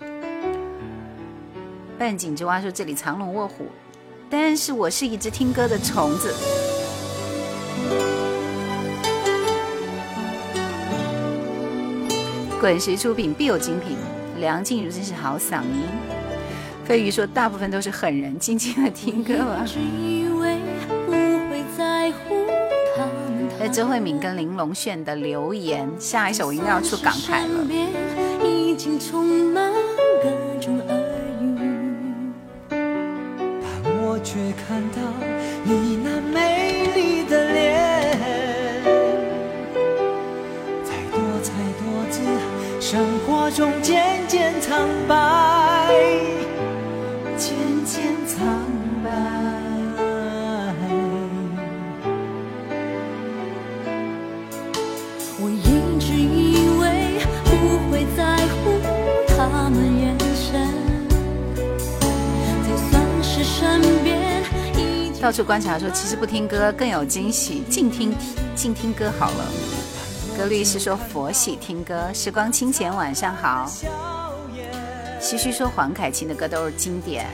半井之蛙说这里藏龙卧虎，但是我是一只听歌的虫子。滚石出品必有精品，梁静茹真是好嗓音。飞鱼说大部分都是狠人，静静的听歌吧。在周慧敏跟林隆炫的留言，下一首我应该要出港台了。但我却看到你那美丽的脸，生活中渐渐苍白，渐渐苍白。我一直以为不会在乎他们眼神，就算是身边到处观察说其实不听歌更有惊喜，静听静听歌好了。歌律师说佛系听歌，时光清闲晚上好。徐徐说黄凯芹的歌都是经典。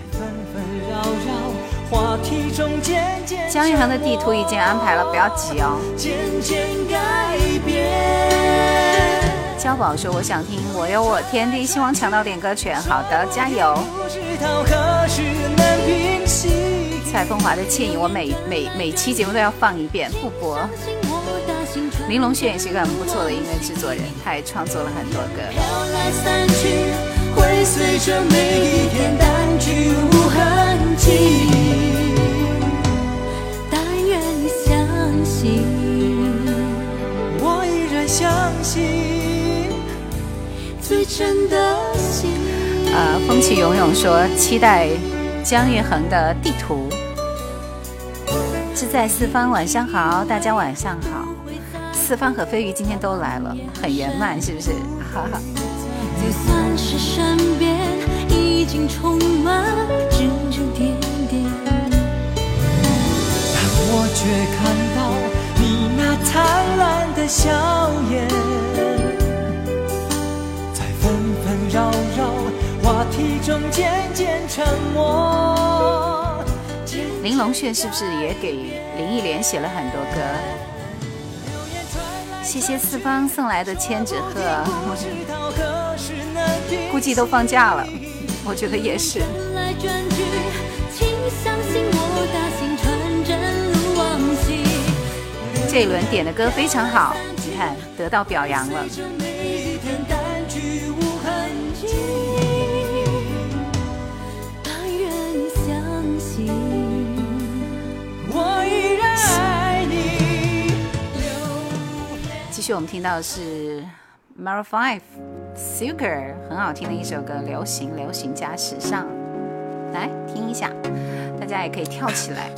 江一航的地图已经安排了，不要急哦。娇宝说我想听我有我天地，希望抢到点歌权。好的，加油。蔡枫华的倩影，我每每每期节目都要放一遍不播。林隆炫也是一个很不错的音乐制作人，他也创作了很多歌。但愿你相信，我依然相信。呃，风起涌涌说期待姜育恒的地图。志在四方，晚上好，大家晚上好。四方和飞鱼今天都来了，很圆满，是不是？哈哈。就算是身边已经充满指指点点，但我却看到你那灿烂的笑颜，在纷纷扰扰话题中渐渐沉默。玲珑炫是不是也给林忆莲写了很多歌？谢谢四方送来的千纸鹤。估计都放假了，我觉得也是。这一轮点的歌非常好，你看得到表扬了。续，我们听到的是 Maroon Five。Sugar 很好听的一首歌，流行流行加时尚，来听一下，大家也可以跳起来。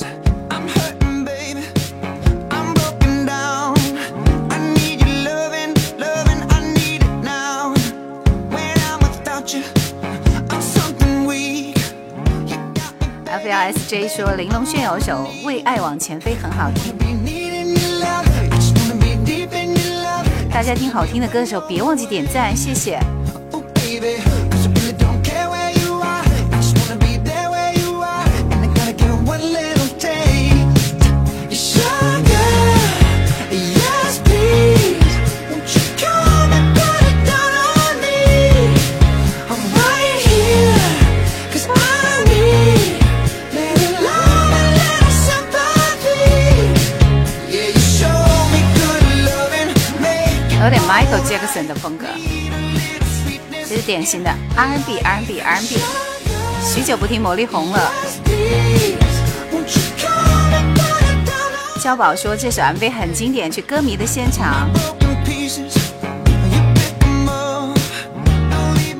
F L S J 说玲珑炫有首《为爱往前飞》很好听。大家听好听的歌手，别忘记点赞，谢谢。Jackson 的风格，这是典型的 R&B R&B R&B。许久不听魔力红了。肖宝说这首 MV 很经典，去歌迷的现场。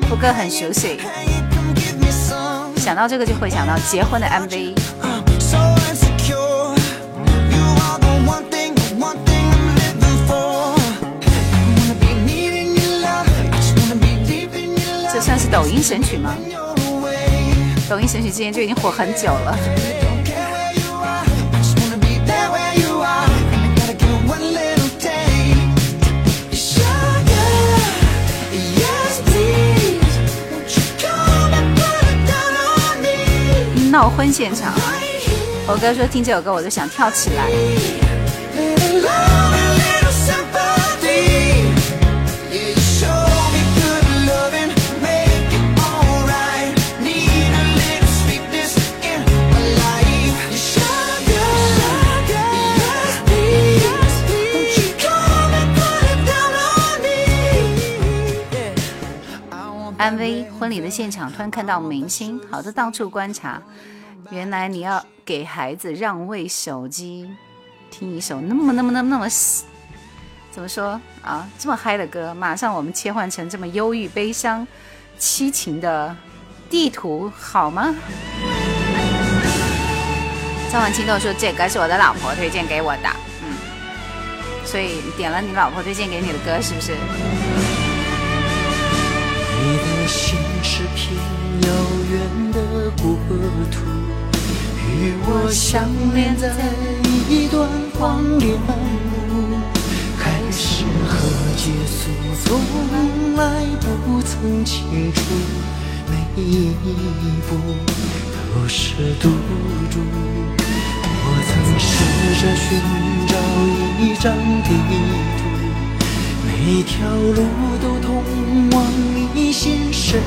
副歌很熟悉，想到这个就会想到结婚的 MV。算是抖音神曲吗？抖音神曲之前就已经火很久了。闹婚现场，我哥说听这首歌我就想跳起来。婚礼的现场，突然看到明星，好的，到处观察。原来你要给孩子让位手机，听一首那么那么那么那么怎么说啊？这么嗨的歌，马上我们切换成这么忧郁、悲伤、凄情的地图，好吗？张婉清豆说这歌是我的老婆推荐给我的，嗯，所以点了你老婆推荐给你的歌，是不是？你的心是片遥远的国土，与我相连在一段荒凉路。开始和结束从来不曾清楚，每一步都是赌注。我曾试着寻找一张地图，每条路都通往。你心深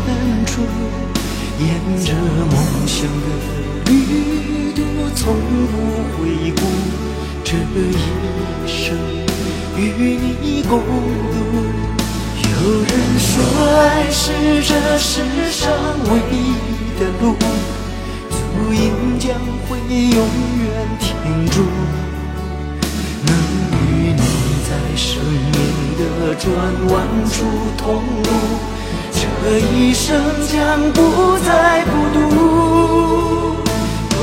处，沿着梦想的旅途，从不回顾。这一生与你共度。有人说，爱是这世上唯一的路，足印将会永远停住。生命的转弯处同路。这一生将不再孤独。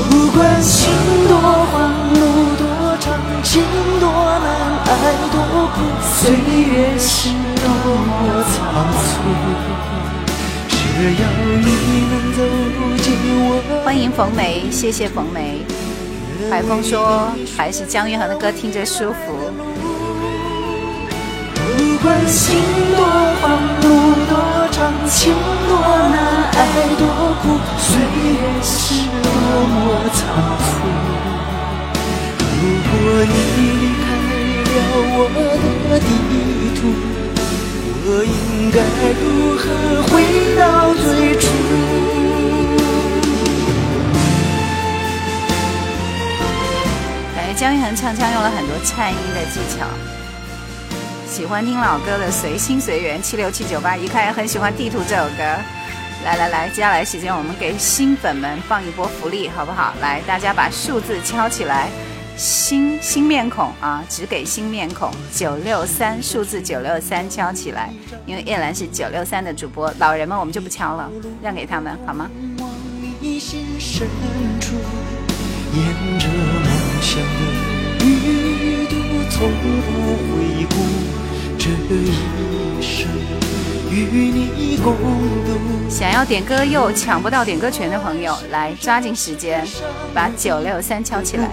不管心多慌，路多长，情多难，爱多苦，岁月是多么仓促。只要你能走进我，欢迎冯梅，谢谢冯梅。海峰说，还是姜育恒的歌听着舒服。不管心多慌，路多长，情多难，爱多苦，岁月是多么仓促。如果你离开了我的地图，我应该如何回到最初？感觉姜育恒唱腔用了很多颤音的技巧。喜欢听老歌的随心随缘七六七九八，一看也很喜欢《地图》这首歌。来来来，接下来时间我们给新粉们放一波福利，好不好？来，大家把数字敲起来，新新面孔啊，只给新面孔九六三，数字九六三敲起来，因为叶兰是九六三的主播，老人们我们就不敲了，让给他们好吗？想要点歌又抢不到点歌权的朋友，来抓紧时间，把九六三敲起来。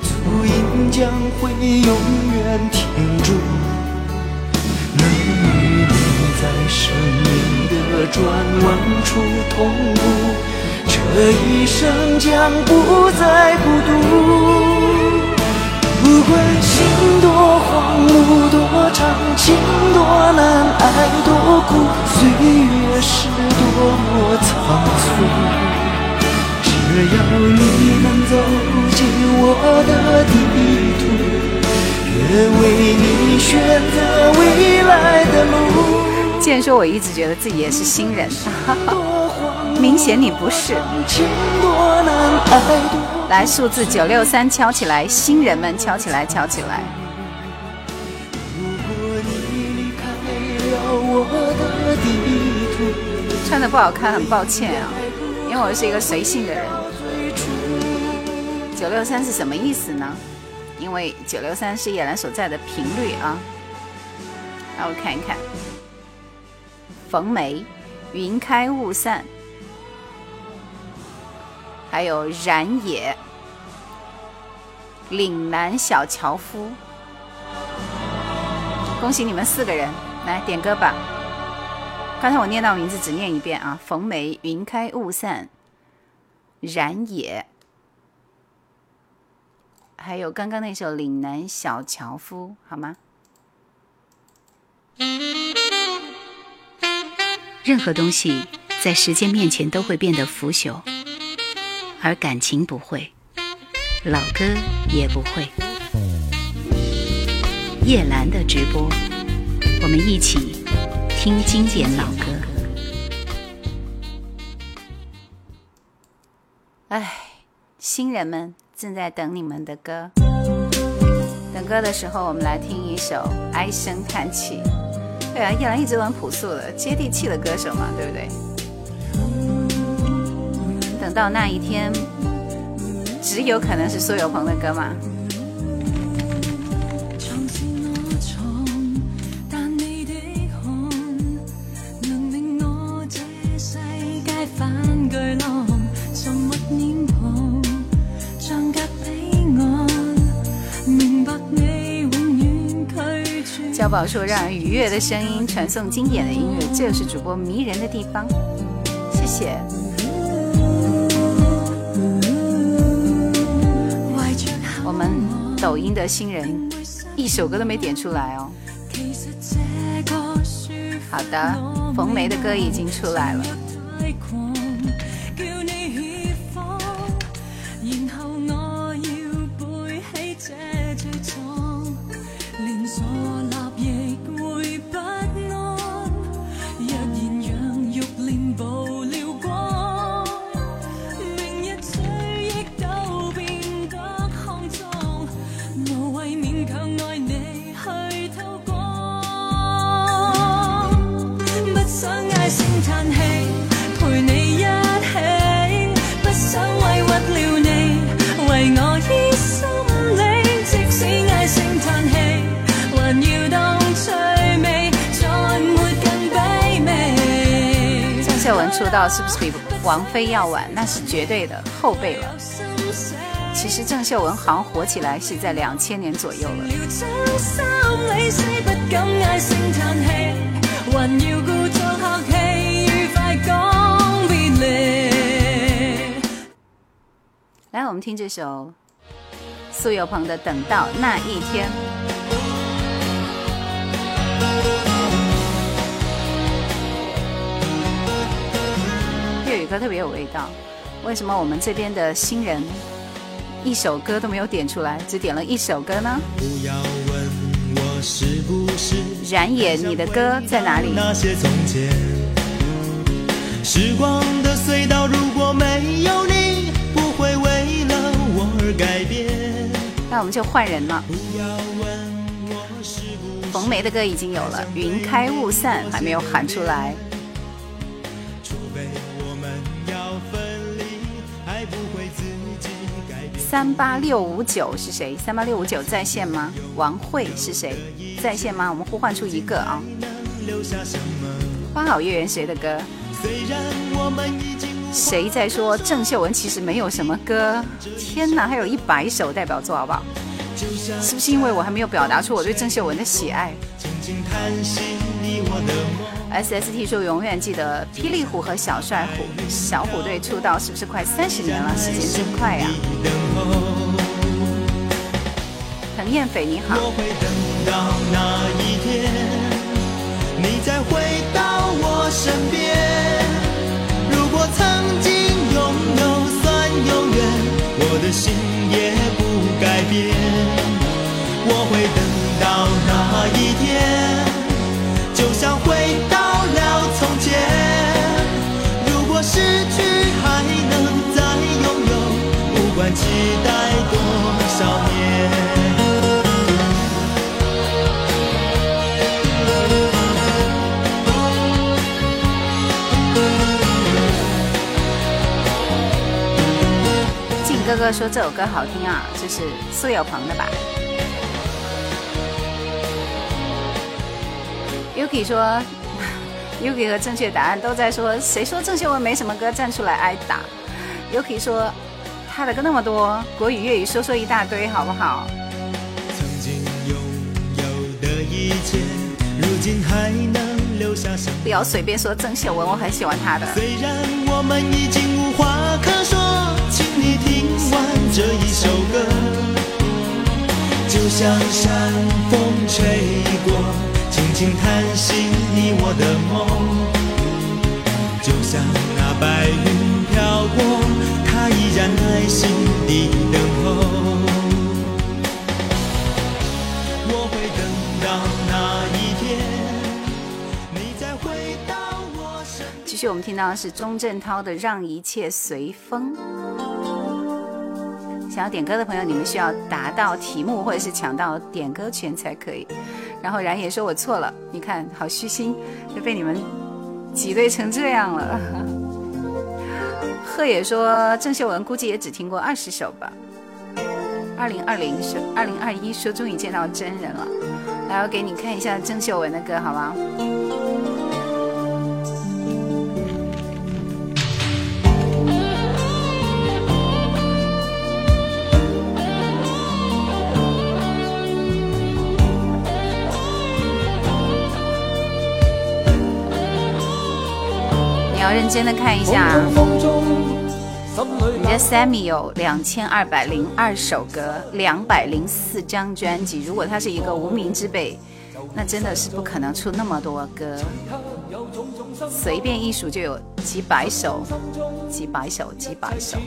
足音将会永远停住，能与你在生命的转弯处同步，这一生将不再孤独。不管心多慌，路多长，情多难，爱多苦，岁月是多么仓促。只要你能走进我的地图，愿为你选择未来的路。既然说我一直觉得自己也是新人，明显你不是。来，数字九六三敲起来，新人们敲起来，敲起来。穿的不好看，很抱歉啊，因为我是一个随性的人。九六三是什么意思呢？因为九六三是叶兰所在的频率啊。让我看一看，冯梅，云开雾散。还有冉野、岭南小樵夫，恭喜你们四个人，来点歌吧。刚才我念到名字，只念一遍啊：冯梅、云开雾散、冉也，还有刚刚那首《岭南小樵夫》，好吗？任何东西在时间面前都会变得腐朽。而感情不会，老歌也不会。叶兰的直播，我们一起听经典老歌。哎，新人们正在等你们的歌。等歌的时候，我们来听一首《唉声叹气》。对啊，叶兰一直很朴素的、接地气的歌手嘛，对不对？等到那一天，只有可能是苏有朋的歌吗？小宝说：“让人愉悦的声音传送经典的音乐，这就是主播迷人的地方。”谢谢。我们抖音的新人一首歌都没点出来哦。好的，冯梅的歌已经出来了。是不是比王菲要晚？那是绝对的后辈了。其实郑秀文好像火起来是在两千年左右了。来，我们听这首苏有朋的《等到那一天》。歌特别有味道，为什么我们这边的新人一首歌都没有点出来，只点了一首歌呢？然也，你的歌在哪里？时光的隧道，如果没有你，不会为了我而改变。那我们就换人了。冯梅的歌已经有了，云开雾散还没有喊出来。三八六五九是谁？三八六五九在线吗？王慧是谁？在线吗？我们呼唤出一个啊。花好月圆谁的歌？谁在说郑秀文其实没有什么歌？天哪，还有一百首代表作，好不好？是不是因为我还没有表达出我对郑秀文的喜爱 SST 说永远记得霹雳虎和小帅虎，小虎队出道是不是快三十年了？时间真快呀！滕燕斐你好。你再回到说这首歌好听啊，这是苏有朋的吧？Yuki 说，Yuki 和正确答案都在说，谁说郑秀文没什么歌，站出来挨打？Yuki 说，他的歌那么多，国语粤语说说一大堆，好不好？曾经拥有的一切，如今还能留下什么？不要随便说郑秀文，我很喜欢她的。虽然我们已经无话可。这一首歌，就像山风吹过，轻轻叹息你我的梦。就像那白云飘过，它依然耐心地等候。我会等到那一天，你再回到我身边。继续，我们听到的是钟镇涛的《让一切随风》。想要点歌的朋友，你们需要答到题目或者是抢到点歌权才可以。然后然也说我错了，你看好虚心，就被你们挤兑成这样了。贺也说郑秀文估计也只听过二十首吧。二零二零说二零二一说终于见到真人了，来我给你看一下郑秀文的歌好吗？要认真的看一下，你的 Sammy 有两千二百零二首歌，两百零四张专辑。如果他是一个无名之辈，那真的是不可能出那么多歌。随便一数就有几百首，几百首，几百首。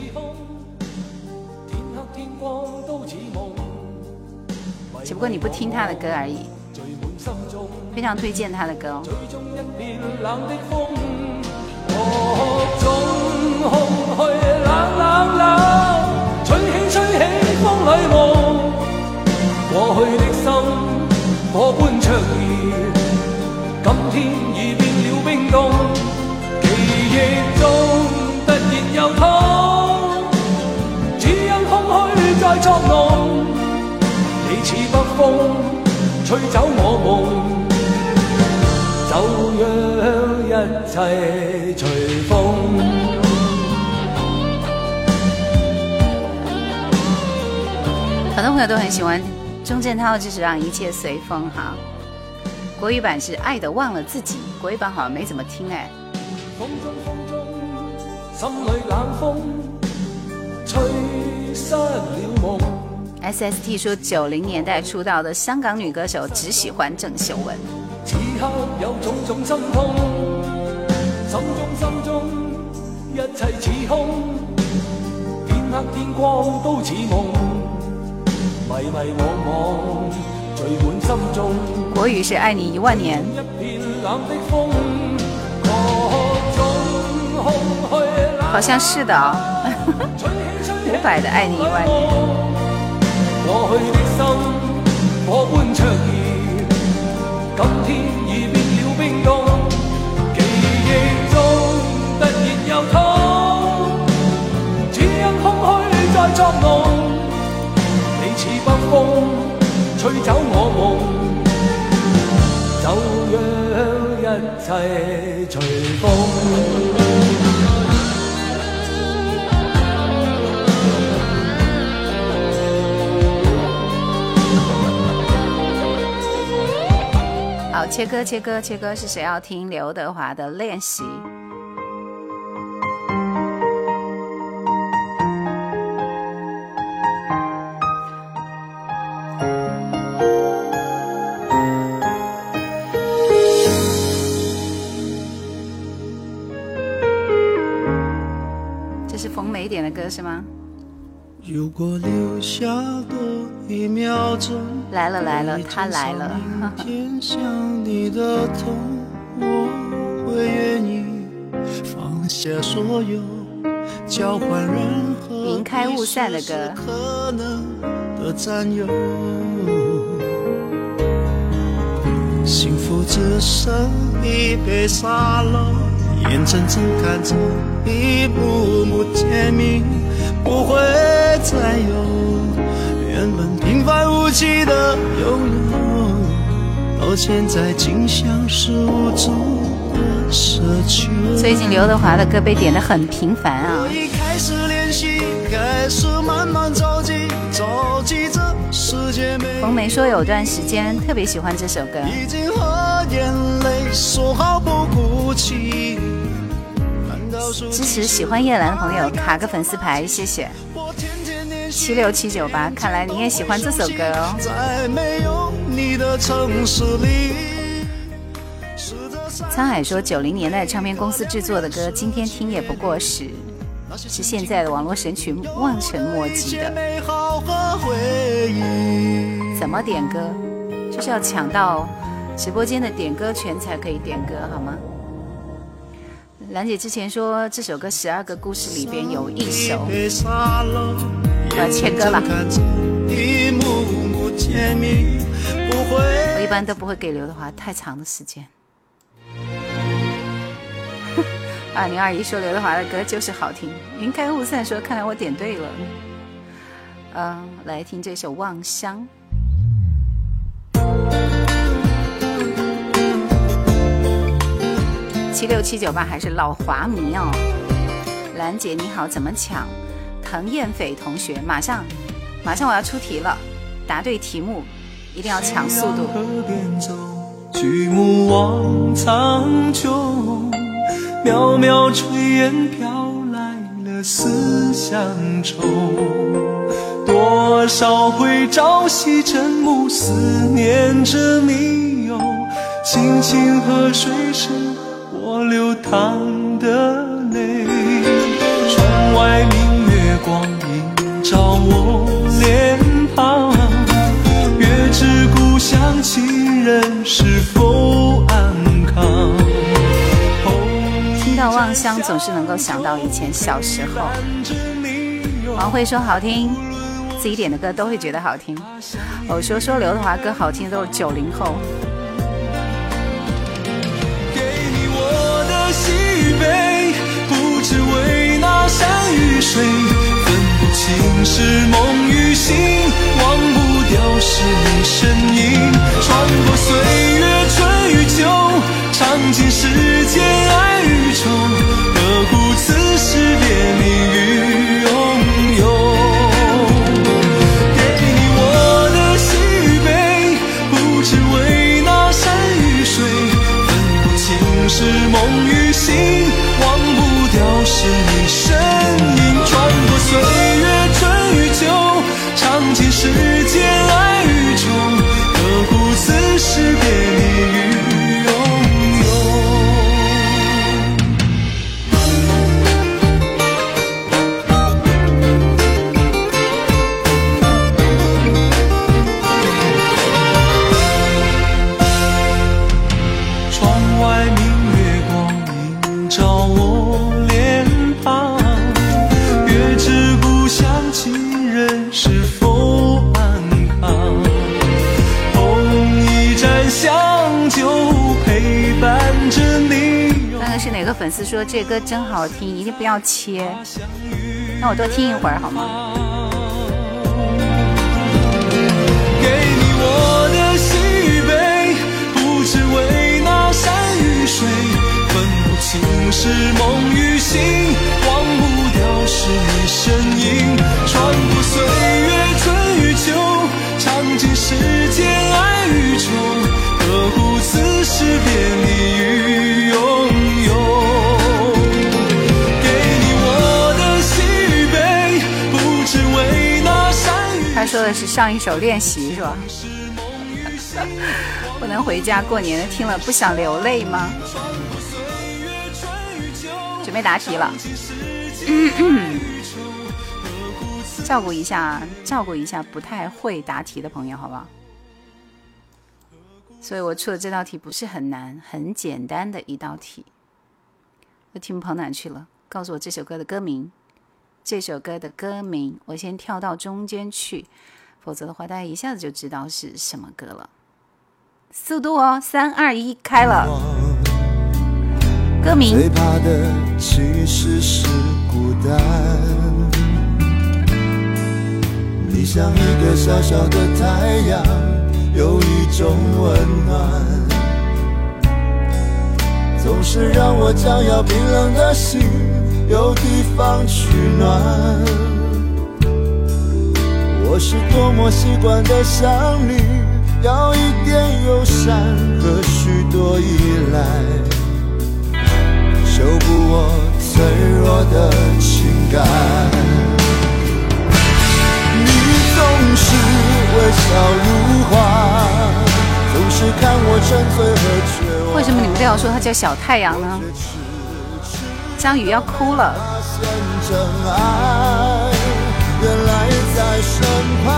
只不过你不听他的歌而已。非常推荐他的歌。各种空虚冷冷冷，吹起吹起风里梦，过去的心火般灼热，今天已变了冰冻，记忆中突然又痛，只因空虚在作弄，你似北风吹走我梦。就切随风。很多朋友都很喜欢钟镇涛，就是让一切随风哈。国语版是《爱的忘了自己》，国语版好像没怎么听哎。风中风中，心里冷风，吹失了梦。S S T 说，九零年代出道的香港女歌手只喜欢郑秀文。此刻有种种心痛。心中心中一切似空，天黑天光都似梦，迷迷惘惘聚满心中。国语是爱你一万年。好像是的啊，伍佰的爱你一万年。过去的心火般灼热，今天虚在作弄。你似北风，吹走我梦，就让一切随风。好切歌，切歌，切歌，是谁要听刘德华的练习？点的歌是吗？如果留下多一秒钟，来了来了，他来了。你的痛，我会愿意放下所有，交换任何云开雾散的歌。可能的占有，幸福只剩一杯沙漏，眼睁睁看着一幕幕甜蜜。不会再有原本平凡无奇的拥有，到现在竟像是无助的奢求。最近刘德华的歌被点的很频繁啊。冯梅说有段时间特别喜欢这首歌。已经和眼泪说好不哭泣。支持喜欢叶兰的朋友卡个粉丝牌，谢谢。七六七九八，看来你也喜欢这首歌哦。沧海说九零年代唱片公司制作的歌，今天听也不过时，是现在的网络神曲望尘莫及的。怎么点歌？就是要抢到直播间的点歌权才可以点歌，好吗？兰姐之前说这首歌《十二个故事》里边有一首，要切歌了。我一般都不会给刘德华太长的时间。二零二一说刘德华的歌就是好听。云开雾散说看来我点对了。嗯，来听这首《望乡》。七六七九八还是老华迷哦，兰姐你好，怎么抢？滕燕斐同学，马上，马上我要出题了，答对题目一定要抢速度。举目望苍穹，渺渺炊烟飘来了思乡愁，多少回朝夕晨暮，思念着你哟，青青河水声。流淌的泪，窗外明月光映照我脸庞，月知故乡亲人是否安康。听到《望乡》，总是能够想到以前小时候。王慧说好听，自己点的歌都会觉得好听。我说说刘德华歌好听，都是九零后。喜悲，不知为那山与水，分不清是梦与醒，忘不掉是你身影。穿过岁月春与秋，尝尽世间爱与愁，何故此时别离与梦于心，忘不掉是你身影。穿过岁月春与秋，尝尽世。说这歌真好听，一定不要切，让我多听一会儿好吗？给你我的喜与悲，不只为那山与水，分不清是梦与醒，忘不掉是你身影，穿过岁月春与秋，尝尽世间爱与愁，何故此时别离与拥说的是上一首练习是吧？不能回家过年的听了不想流泪吗？准备答题了，照顾一下，照顾一下不太会答题的朋友，好不好？所以我出的这道题不是很难，很简单的一道题。我题目跑哪去了？告诉我这首歌的歌名。这首歌的歌名，我先跳到中间去，否则的话，大家一下子就知道是什么歌了。速度哦，三二一，开了。歌名最怕的其实是孤单。你像一个小小的太阳，有一种温暖，总是让我将要冰冷的心有地方取暖。我是多么习惯的想你，要一点友善和许多依赖。修补我脆弱的情感。你总是微笑如花，总是看我沉醉和绝望。为什么你们都要说它叫小太阳呢？张宇要哭了。来在身旁。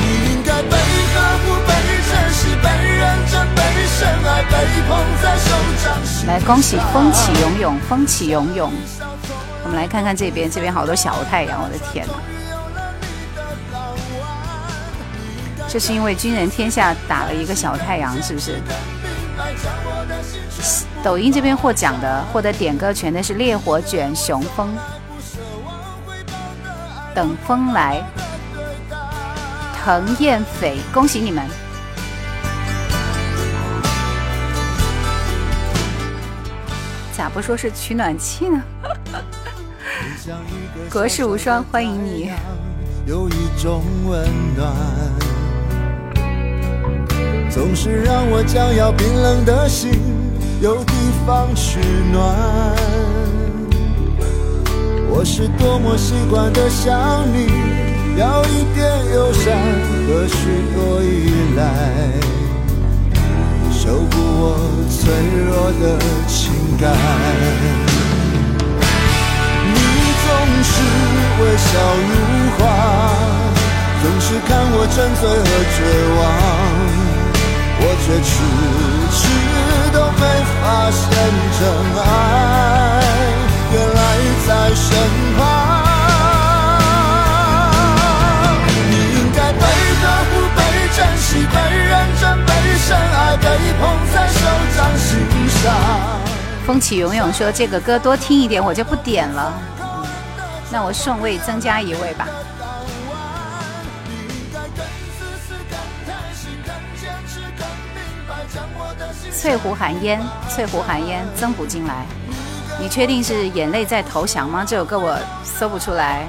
你应该被呵护、被珍惜、被认真、被深爱、被捧在手掌心来，恭喜风起涌涌，风起涌涌。我们来看看这边，这边好多小太阳，我的天哪！这是因为军人天下打了一个小太阳，是不是？抖音这边获奖的，获得点歌权的是烈火卷雄风，等风来，滕燕斐，恭喜你们！咋不说是取暖器呢？国士无双，欢迎你！有一种温暖，总是让我将要冰冷的心有地方取暖。我是多么习惯的想你，要一点友善和许多依赖，修补我脆弱的情感。你总是微笑如花，总是看我沉醉和绝望，我却迟迟都没发现真爱原来在身旁。你应该被呵护、被珍惜、被认真、被深爱、被捧在手掌心上。风起涌涌说这个歌多听一点，我就不点了。那我顺位增加一位吧。翠湖寒烟，翠湖寒烟增补进来。你确定是眼泪在投降吗？这首歌我搜不出来。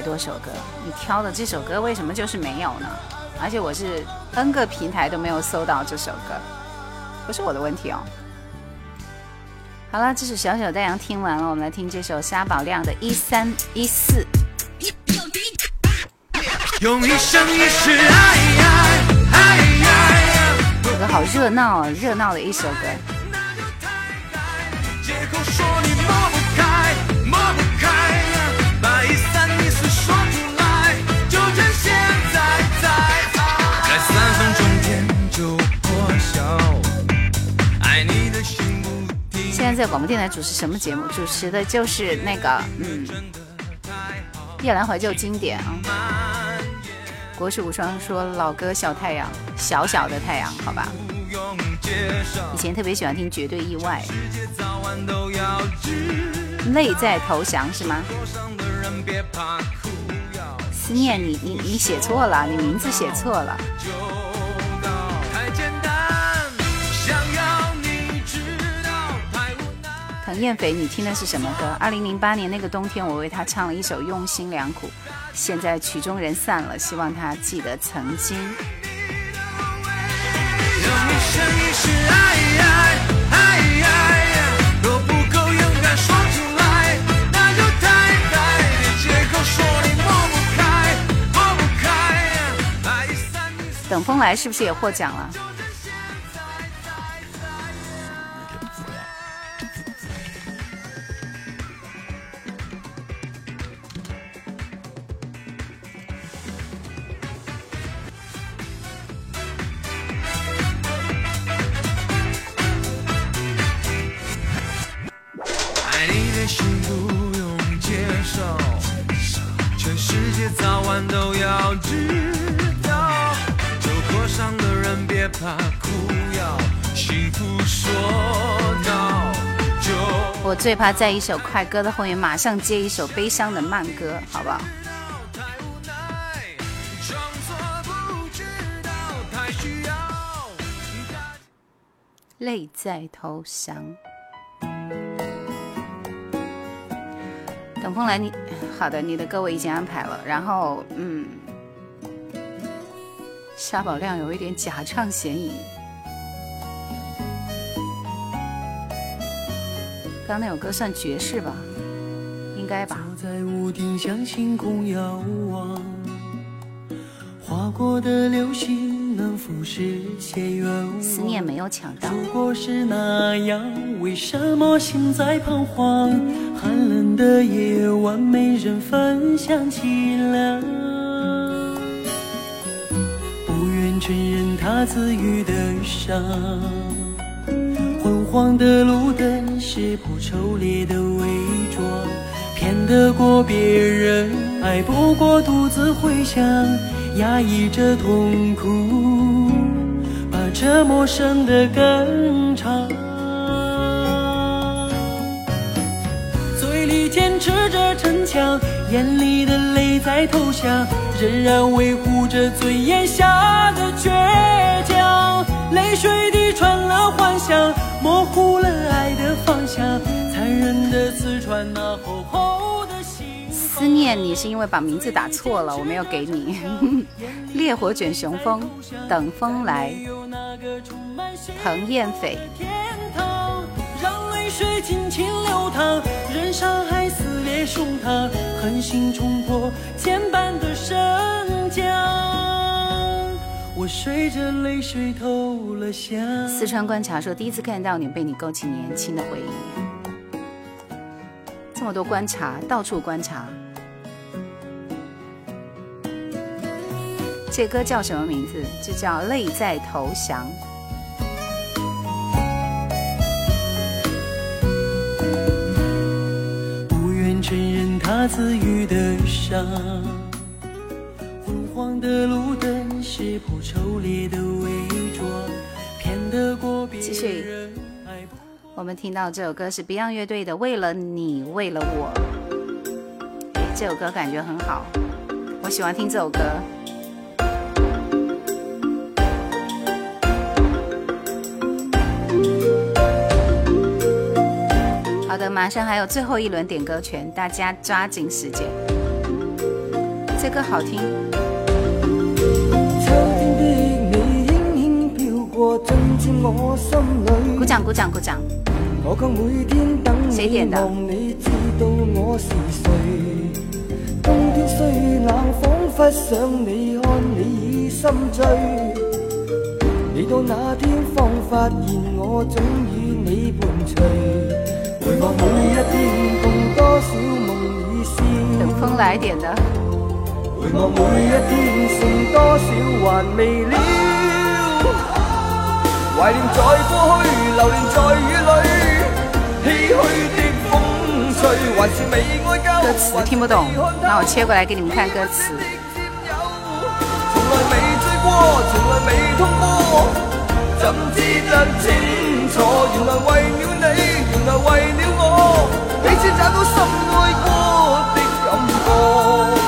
百多首歌，你挑的这首歌为什么就是没有呢？而且我是 N 个平台都没有搜到这首歌，不是我的问题哦。好了，这首小小太阳听完了，我们来听这首沙宝亮的一三一四。用一生一世爱爱爱这个好热闹啊，热闹的一首歌。借口说你在广播电台主持什么节目？主持的就是那个，嗯，夜兰怀旧经典啊。国士无双说：“老歌小太阳，小小的太阳，好吧。以前特别喜欢听《绝对意外》，泪在投降是吗？思念你，你你写错了，你名字写错了。”滕燕肥，你听的是什么歌？二零零八年那个冬天，我为他唱了一首《用心良苦》。现在曲终人散了，希望他记得曾经。等风来是不是也获奖了？最怕在一首快歌的后面马上接一首悲伤的慢歌，好不好？泪在投降。等风来，你好的，你的歌我已经安排了。然后，嗯。沙宝亮有一点假唱嫌疑。刚那首歌算爵士吧，应该吧。思念没有抢到。如果是那样，为什么心在彷徨？寒冷的夜晚，没人分享凄凉。承认他自愈的伤，昏黄的路灯是不丑烈的伪装，骗得过别人，爱不过独自回想，压抑着痛苦，把折磨生得更长。嘴里坚持着逞强，眼里的泪在投降。仍然维护着尊严下的倔强，泪水滴穿了幻想，模糊了爱的方向，残忍的刺穿那厚厚的心。思念你是因为把名字打错了，我没有给你。烈火卷雄风，等风来。滕燕斐。水尽情流淌，任伤害撕裂胸膛，狠心冲破牵绊的绳浆。我随着泪水投了下。四川观察说，第一次看到你，被你勾起年轻的回忆。这么多观察，到处观察。这歌叫什么名字？这叫《泪在投降》。不愿承认他自愈的伤，昏黄的路灯继续，我们听到这首歌是 Beyond 乐队的《为了你，为了我》。这首歌感觉很好，我喜欢听这首歌。好的，马上还有最后一轮点歌权，大家抓紧时间。这歌好听。鼓掌鼓掌鼓掌。谁点的？冬天虽冷，仿佛想你，看你已心醉。你到那天方发现，我总与你伴随。回望每一天，共多少梦与笑。等风来点的。回望每一天，剩多少还未了。怀念在过去，流连在雨里，唏嘘的。歌词听不懂，那我切过来给你们看歌词。从来未醉过，从来未痛过，怎知得清楚？原来为了你，原来为了我，彼此找到深爱过的感觉。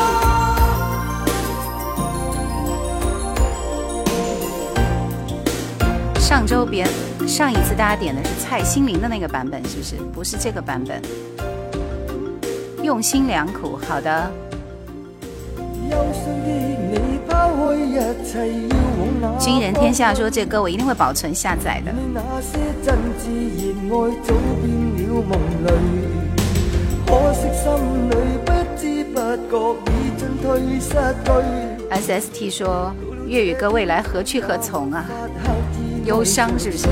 上周别上一次大家点的是蔡心灵的那个版本，是不是？不是这个版本。用心良苦，好的。军人天下说这歌我一定会保存下载的。S S T 说粤语歌未来何去何从啊？忧伤是不是？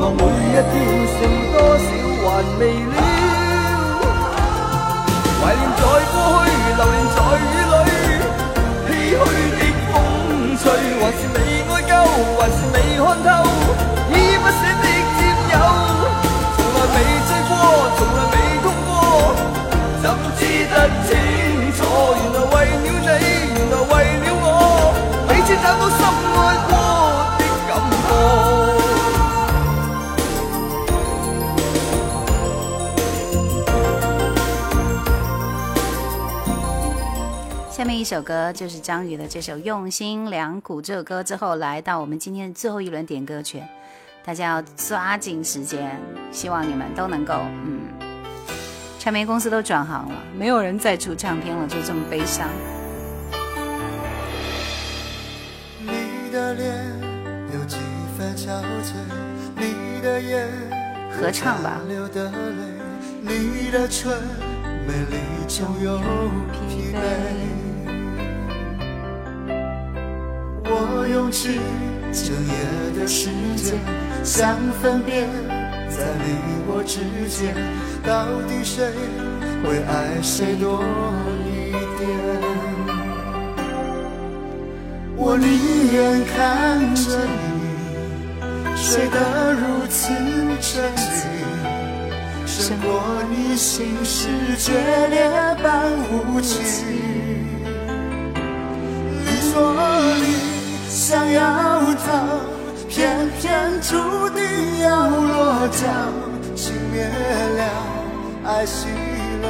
望每一天剩多少还未了，怀念在过去，留恋在雨里，唏嘘的风吹，还是未爱够，还是未看透，依依不舍的占有，从来未醉过，从来未痛过，怎知得清下面一首歌就是张宇的这首《用心良苦》。这首歌之后，来到我们今天的最后一轮点歌权，大家要抓紧时间。希望你们都能够，嗯，唱片公司都转行了，没有人再出唱片了，就这么悲伤。合唱吧。我用尽整夜的时间，想分辨，在你我之间，到底谁会爱谁多一点？我宁愿看着你睡得如此沉静，胜过你心事决裂般无情。你说你。想要逃，偏偏注定要落脚。情灭了，爱熄了，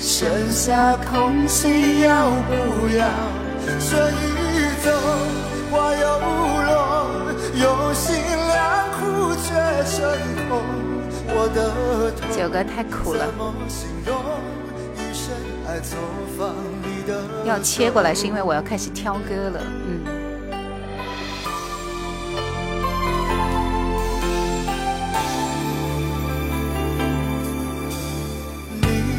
剩下空心要不要？春已走，花又落，用心良苦却成空。我的痛，九哥太苦了。要切过来是因为我要开始挑歌了，嗯。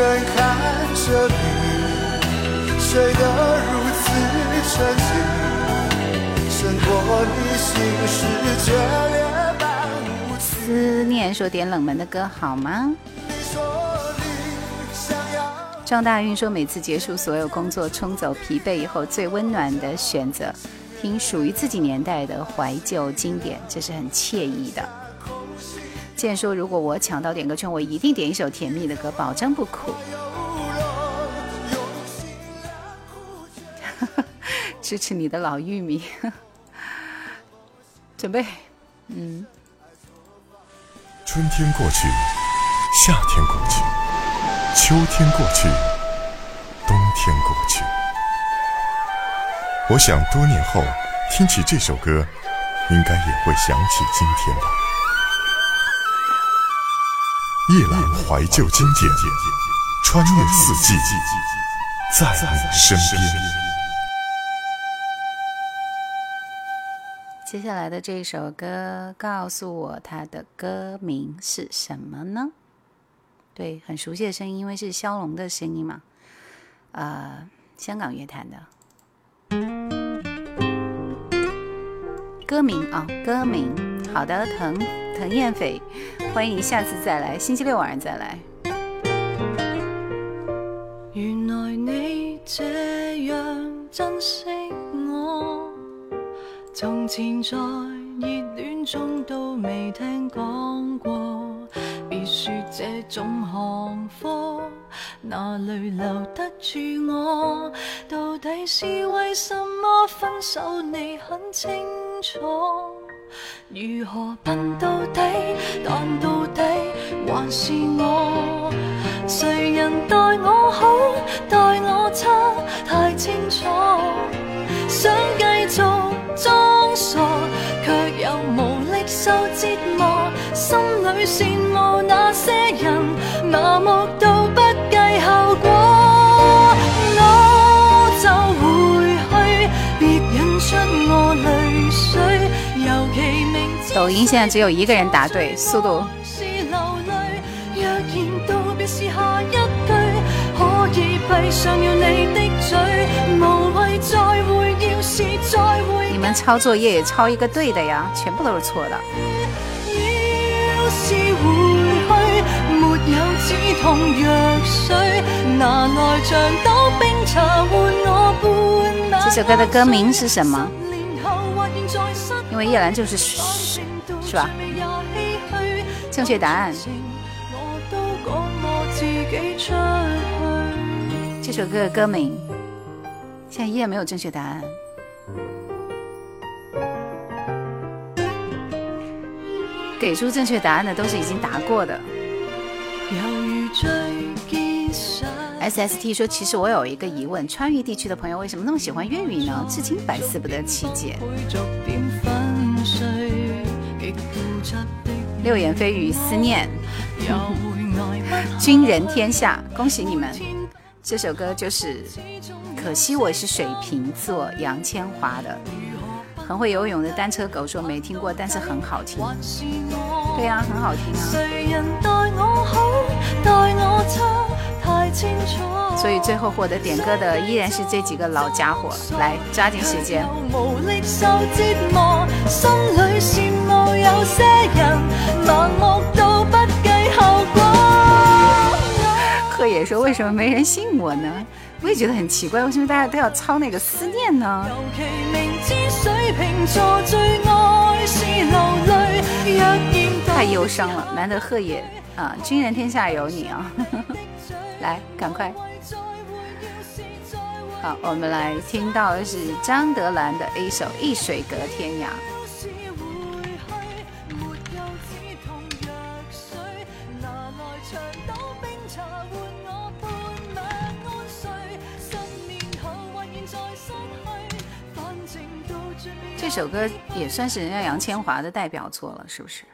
看着你睡得如此沉静，胜过你心事决裂般无情。思念说点冷门的歌好吗？张大运说每次结束所有工作，冲走疲惫以后最温暖的选择，听属于自己年代的怀旧经典，这是很惬意的。现在说，如果我抢到点歌权，我一定点一首甜蜜的歌，保证不哭。支持你的老玉米，准备，嗯。春天过去，夏天过去，秋天过去，冬天过去。我想多年后听起这首歌，应该也会想起今天吧。夜阑怀旧经典，穿越四季，在你身边。接下来的这首歌，告诉我它的歌名是什么呢？对，很熟悉的声音，因为是骁龙的声音嘛。呃，香港乐坛的歌名啊，歌名。好的，藤藤燕飞，欢迎你下次再来，星期六晚上再来。原来你这样珍惜我。从前在热恋中都未听讲过，别说这种行货，哪里留得住我？到底是为什么分手？你很清楚，如何笨到底？但到底还是我，谁人待我好，待我差，太清楚，想继续。装傻，却又无力受折磨，心里羡慕那些人，麻木到抖音现在只有一个人答对，速度。若然道别是下一句，可以闭上了你的嘴，无谓再会，要是再会。你们抄作业也抄一个对的呀，全部都是错的。这首歌的歌名是什么？为叶兰就是是吧？正确答案。这首歌的歌名，现在依然没有正确答案。给出正确答案的都是已经答过的。S S T 说：“其实我有一个疑问，川渝地区的朋友为什么那么喜欢粤语呢？至今百思不得其解。”六言蜚语思念，军人天下，恭喜你们！这首歌就是可惜我是水瓶座，杨千嬅的。很会游泳的单车狗说没听过，但是很好听。对呀，很好听啊。所以最后获得点歌的依然是这几个老家伙。来，抓紧时间。贺野说：“为什么没人信我呢？”我也觉得很奇怪，为什么大家都要抄那个思念呢？太忧伤了，难得贺野啊，军人天下有你啊！来，赶快。好，我们来听到的是张德兰的一首《一水隔天涯》。这首歌也算是人家杨千嬅的代表作了，是不是？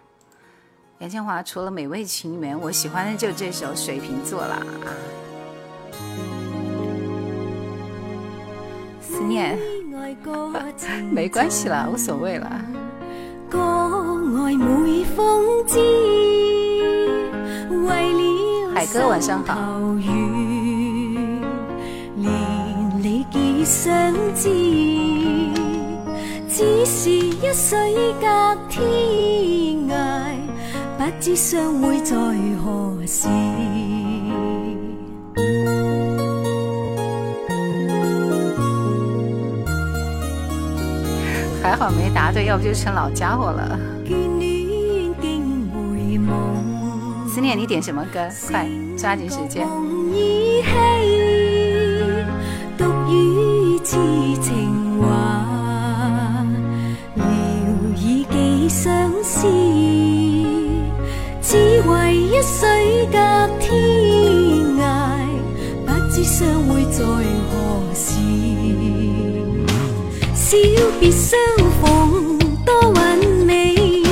杨千嬅除了《美味情缘》，我喜欢的就这首《水瓶座》了啊。思念，没关系了，无所谓了。海哥晚上好。只是一水隔天涯，不知相会在何时。还好没答对，要不就成老家伙了。思念，你点什么歌？快，抓紧时间。只为一水隔天涯，不知相会在何时。小别相逢多韵味，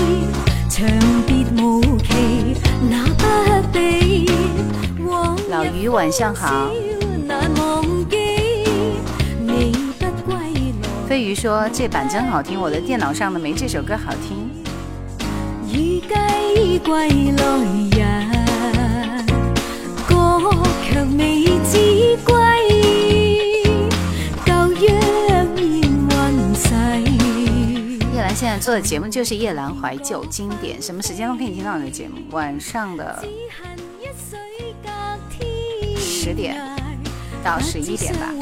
长别无期那不比。老于晚上好。飞鱼说这版真好听，我的电脑上的没这首歌好听。与鸡归来日，歌却未知归。现在做的节目就是夜兰怀旧经典，什么时间都可以听到你的节目，晚上的十点到十一点吧。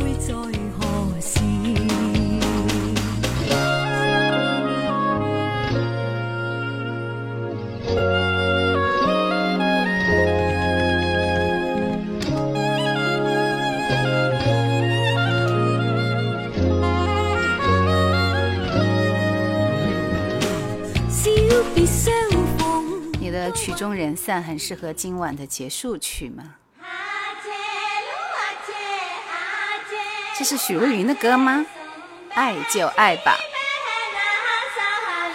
曲终人散很适合今晚的结束曲吗？这是许茹芸的歌吗？爱就爱吧，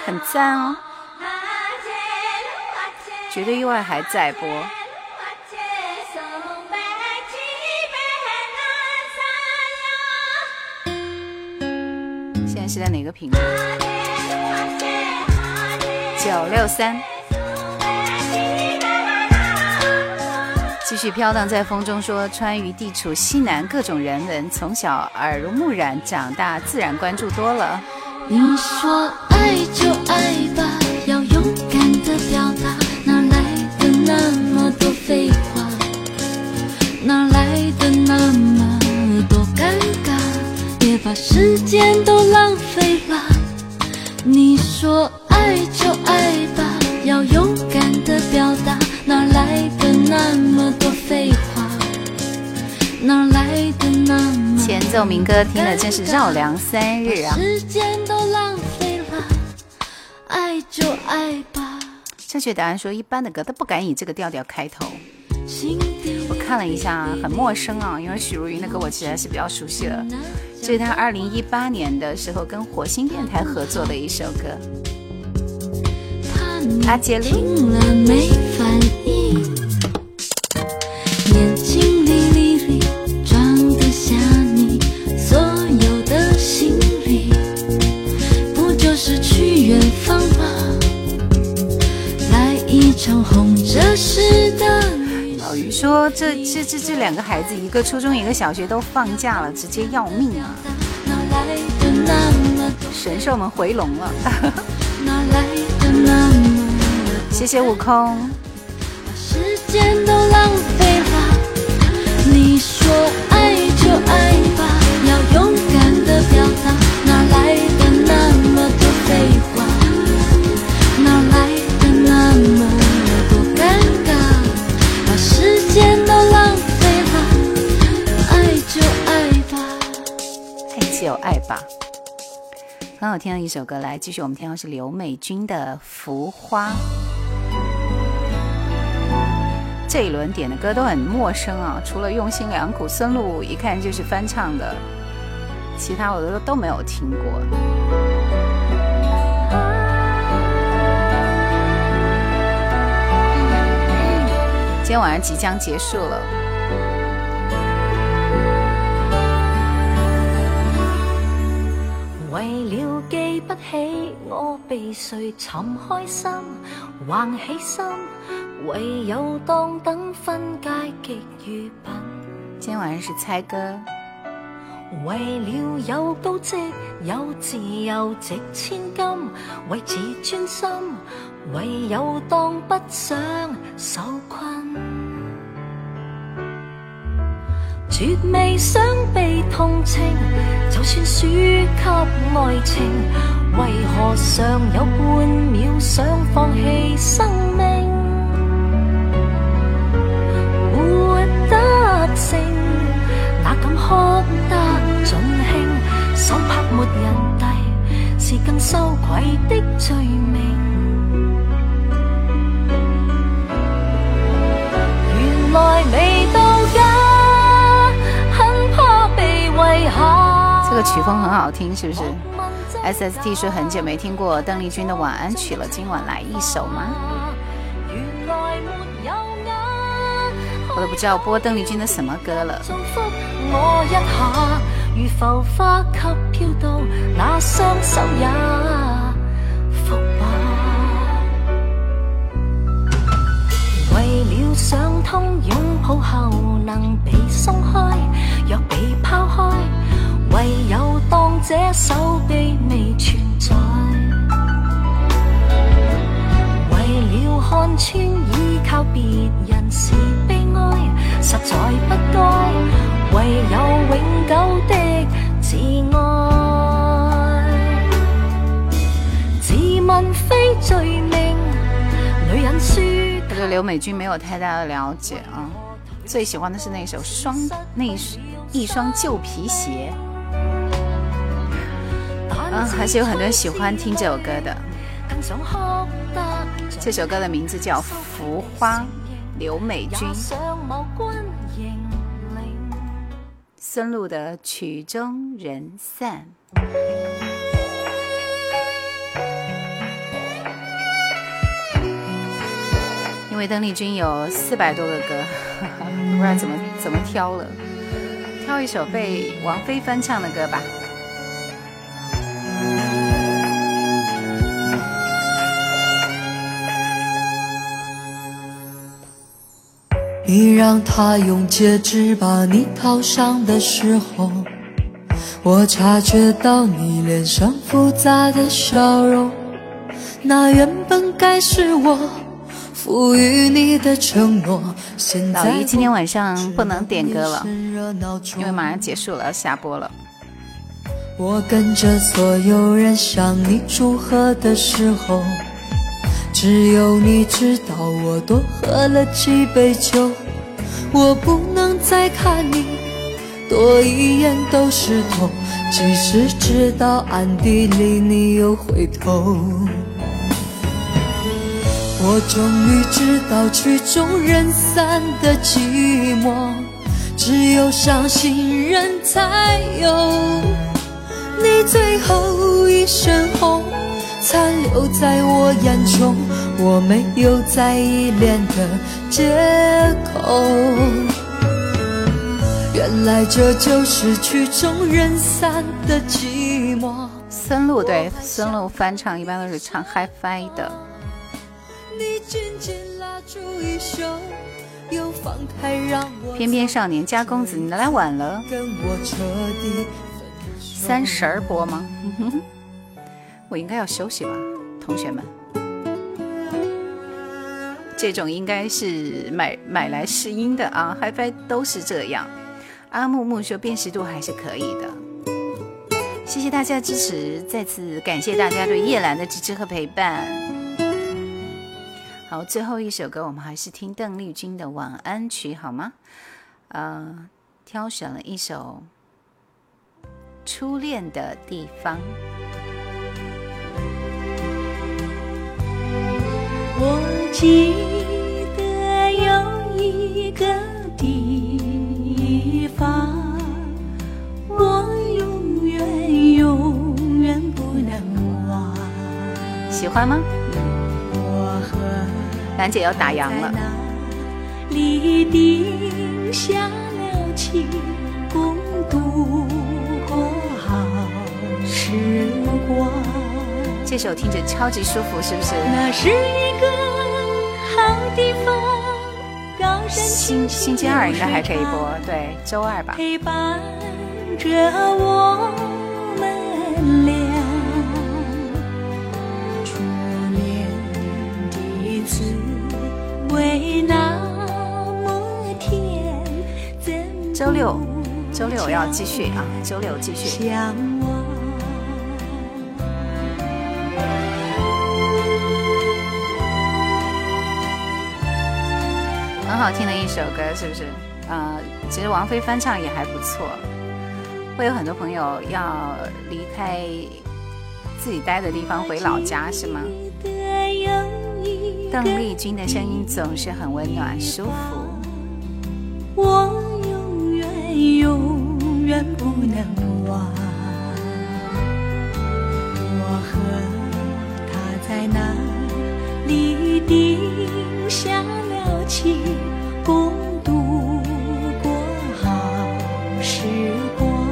很赞哦。绝对意外还在播。现在是在哪个频率？九六三。继续飘荡在风中，说川渝地处西南，各种人文，从小耳濡目染，长大自然关注多了。你说爱就爱吧，要勇敢的表达，哪来的那么多废话？哪来的那么多尴尬？别把时间都浪费了。你说爱就爱吧，要勇敢的表达，哪来的那么废话？哪来的那么前奏民歌听的真是绕梁三日啊！时间都浪费了，爱就爱吧。正确答案说，一般的歌都不敢以这个调调开头。我看了一下，很陌生啊，因为许茹芸的歌我其实还是比较熟悉的。这是她二零一八年的时候跟火星电台合作的一首歌。阿杰听了没反应，眼睛里里里装得下你所有的行李，不就是去远方吗？来一场红着湿的雨。老于说，这这这这两个孩子，一个初中，一个小学，都放假了，直接要命啊！神兽们回笼了，哪来的那么？谢谢悟空。把时间都浪费了。说爱就爱吧，要勇敢的表达，哪来的那么多废话？哪来的那么多尴尬？把时间都浪费了。爱就爱吧。爱就爱吧。很好听的一首歌，来继续，我们听到是刘美君的《浮花》。这一轮点的歌都很陌生啊，除了《用心良苦》，孙露一看就是翻唱的，其他我都都没有听过。今天晚上即将结束了。为了记不起我被谁寻开心，横起心，唯有当等分界极与品。今天晚是猜歌，为了有高职，有自由值千金，为自专心，唯有当不想受困。绝未想被同情，就算输给爱情，为何尚有半秒想放弃生命？得胜，哪敢哭得尽兴？手拍没人递，是更羞愧的罪名。原来未到家，很怕被遗下。这个曲风很好听，是不是？S S T 说很久没听过邓丽君的晚安曲了，今晚来一首吗？原来没我都不知道播邓丽君的什么歌了。祝福我一下，如浮花给飘到那双手也伏吧。为了想通拥抱后能被松开，若被抛开，唯有当这手臂未存在。看穿依靠别人是悲哀，实在不该，唯有永久的自爱。自问非罪名，女人输。我对刘美君没有太大的了解啊，最喜欢的是那首双那一双旧皮鞋。嗯，还是有很多人喜欢听这首歌的。这首歌的名字叫《浮花》，刘美君。孙露的《曲终人散》。因为邓丽君有四百多个歌，不知道怎么怎么挑了，挑一首被王菲翻唱的歌吧。你让他用戒指把你套上的时候，我察觉到你脸上复杂的笑容。那原本该是我赋予你的承诺，现在老于今天晚上不能点歌了因为马上结束了，要下播了。我跟着所有人向你祝贺的时候，只有你知道我多喝了几杯酒。我不能再看你多一眼都是痛，即使知道暗地里你又回头。我终于知道曲终人散的寂寞，只有伤心人才有。你最后一身红，残留在我眼中，我没有再依恋的借口。原来这就是曲终人散的寂寞。孙露对孙露翻唱一般都是唱 HiFi 的。你紧紧拉住衣袖，又放开让我翩翩少年家公子，你来晚了，跟我彻底三十儿播吗？我应该要休息吧，同学们。这种应该是买买来试音的啊，HiFi 都是这样。阿木木说辨识度还是可以的，谢谢大家支持，再次感谢大家对叶兰的支持和陪伴。好，最后一首歌我们还是听邓丽君的晚安曲好吗？呃，挑选了一首《初恋的地方》。我记得有一个地方，我永远永远不能忘。喜欢吗？我和兰姐要打烊了。里定下了情，共度过好时光。这首听着超级舒服，是不是？那是一个好地方，高山星星期二应该还可以播，对，周二吧。陪伴着我们俩，初恋的滋味那么甜，怎周六，周六要继续啊，周六继续。很好听的一首歌，是不是？呃，其实王菲翻唱也还不错。会有很多朋友要离开自己待的地方回老家，是吗？邓丽君的声音总是很温暖舒服。我永远永远不能忘，我和他在那里定下了情，共度过好时光。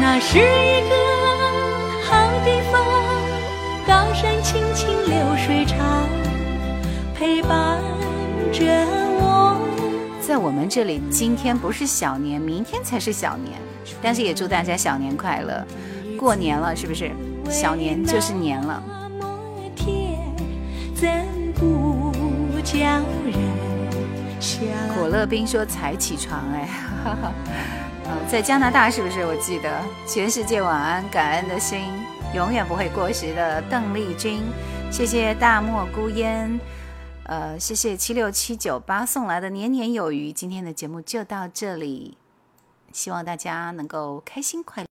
那是一个好地方，高山青青流水长，陪伴着我。在我们这里，今天不是小年，明天才是小年。但是也祝大家小年快乐，过年了是不是？小年就是年了。怎不叫人想？可乐冰说才起床哎，哈哈。嗯，在加拿大是不是？我记得全世界晚安，感恩的心永远不会过时的邓丽君。谢谢大漠孤烟，呃，谢谢七六七九八送来的年年有余。今天的节目就到这里，希望大家能够开心快乐。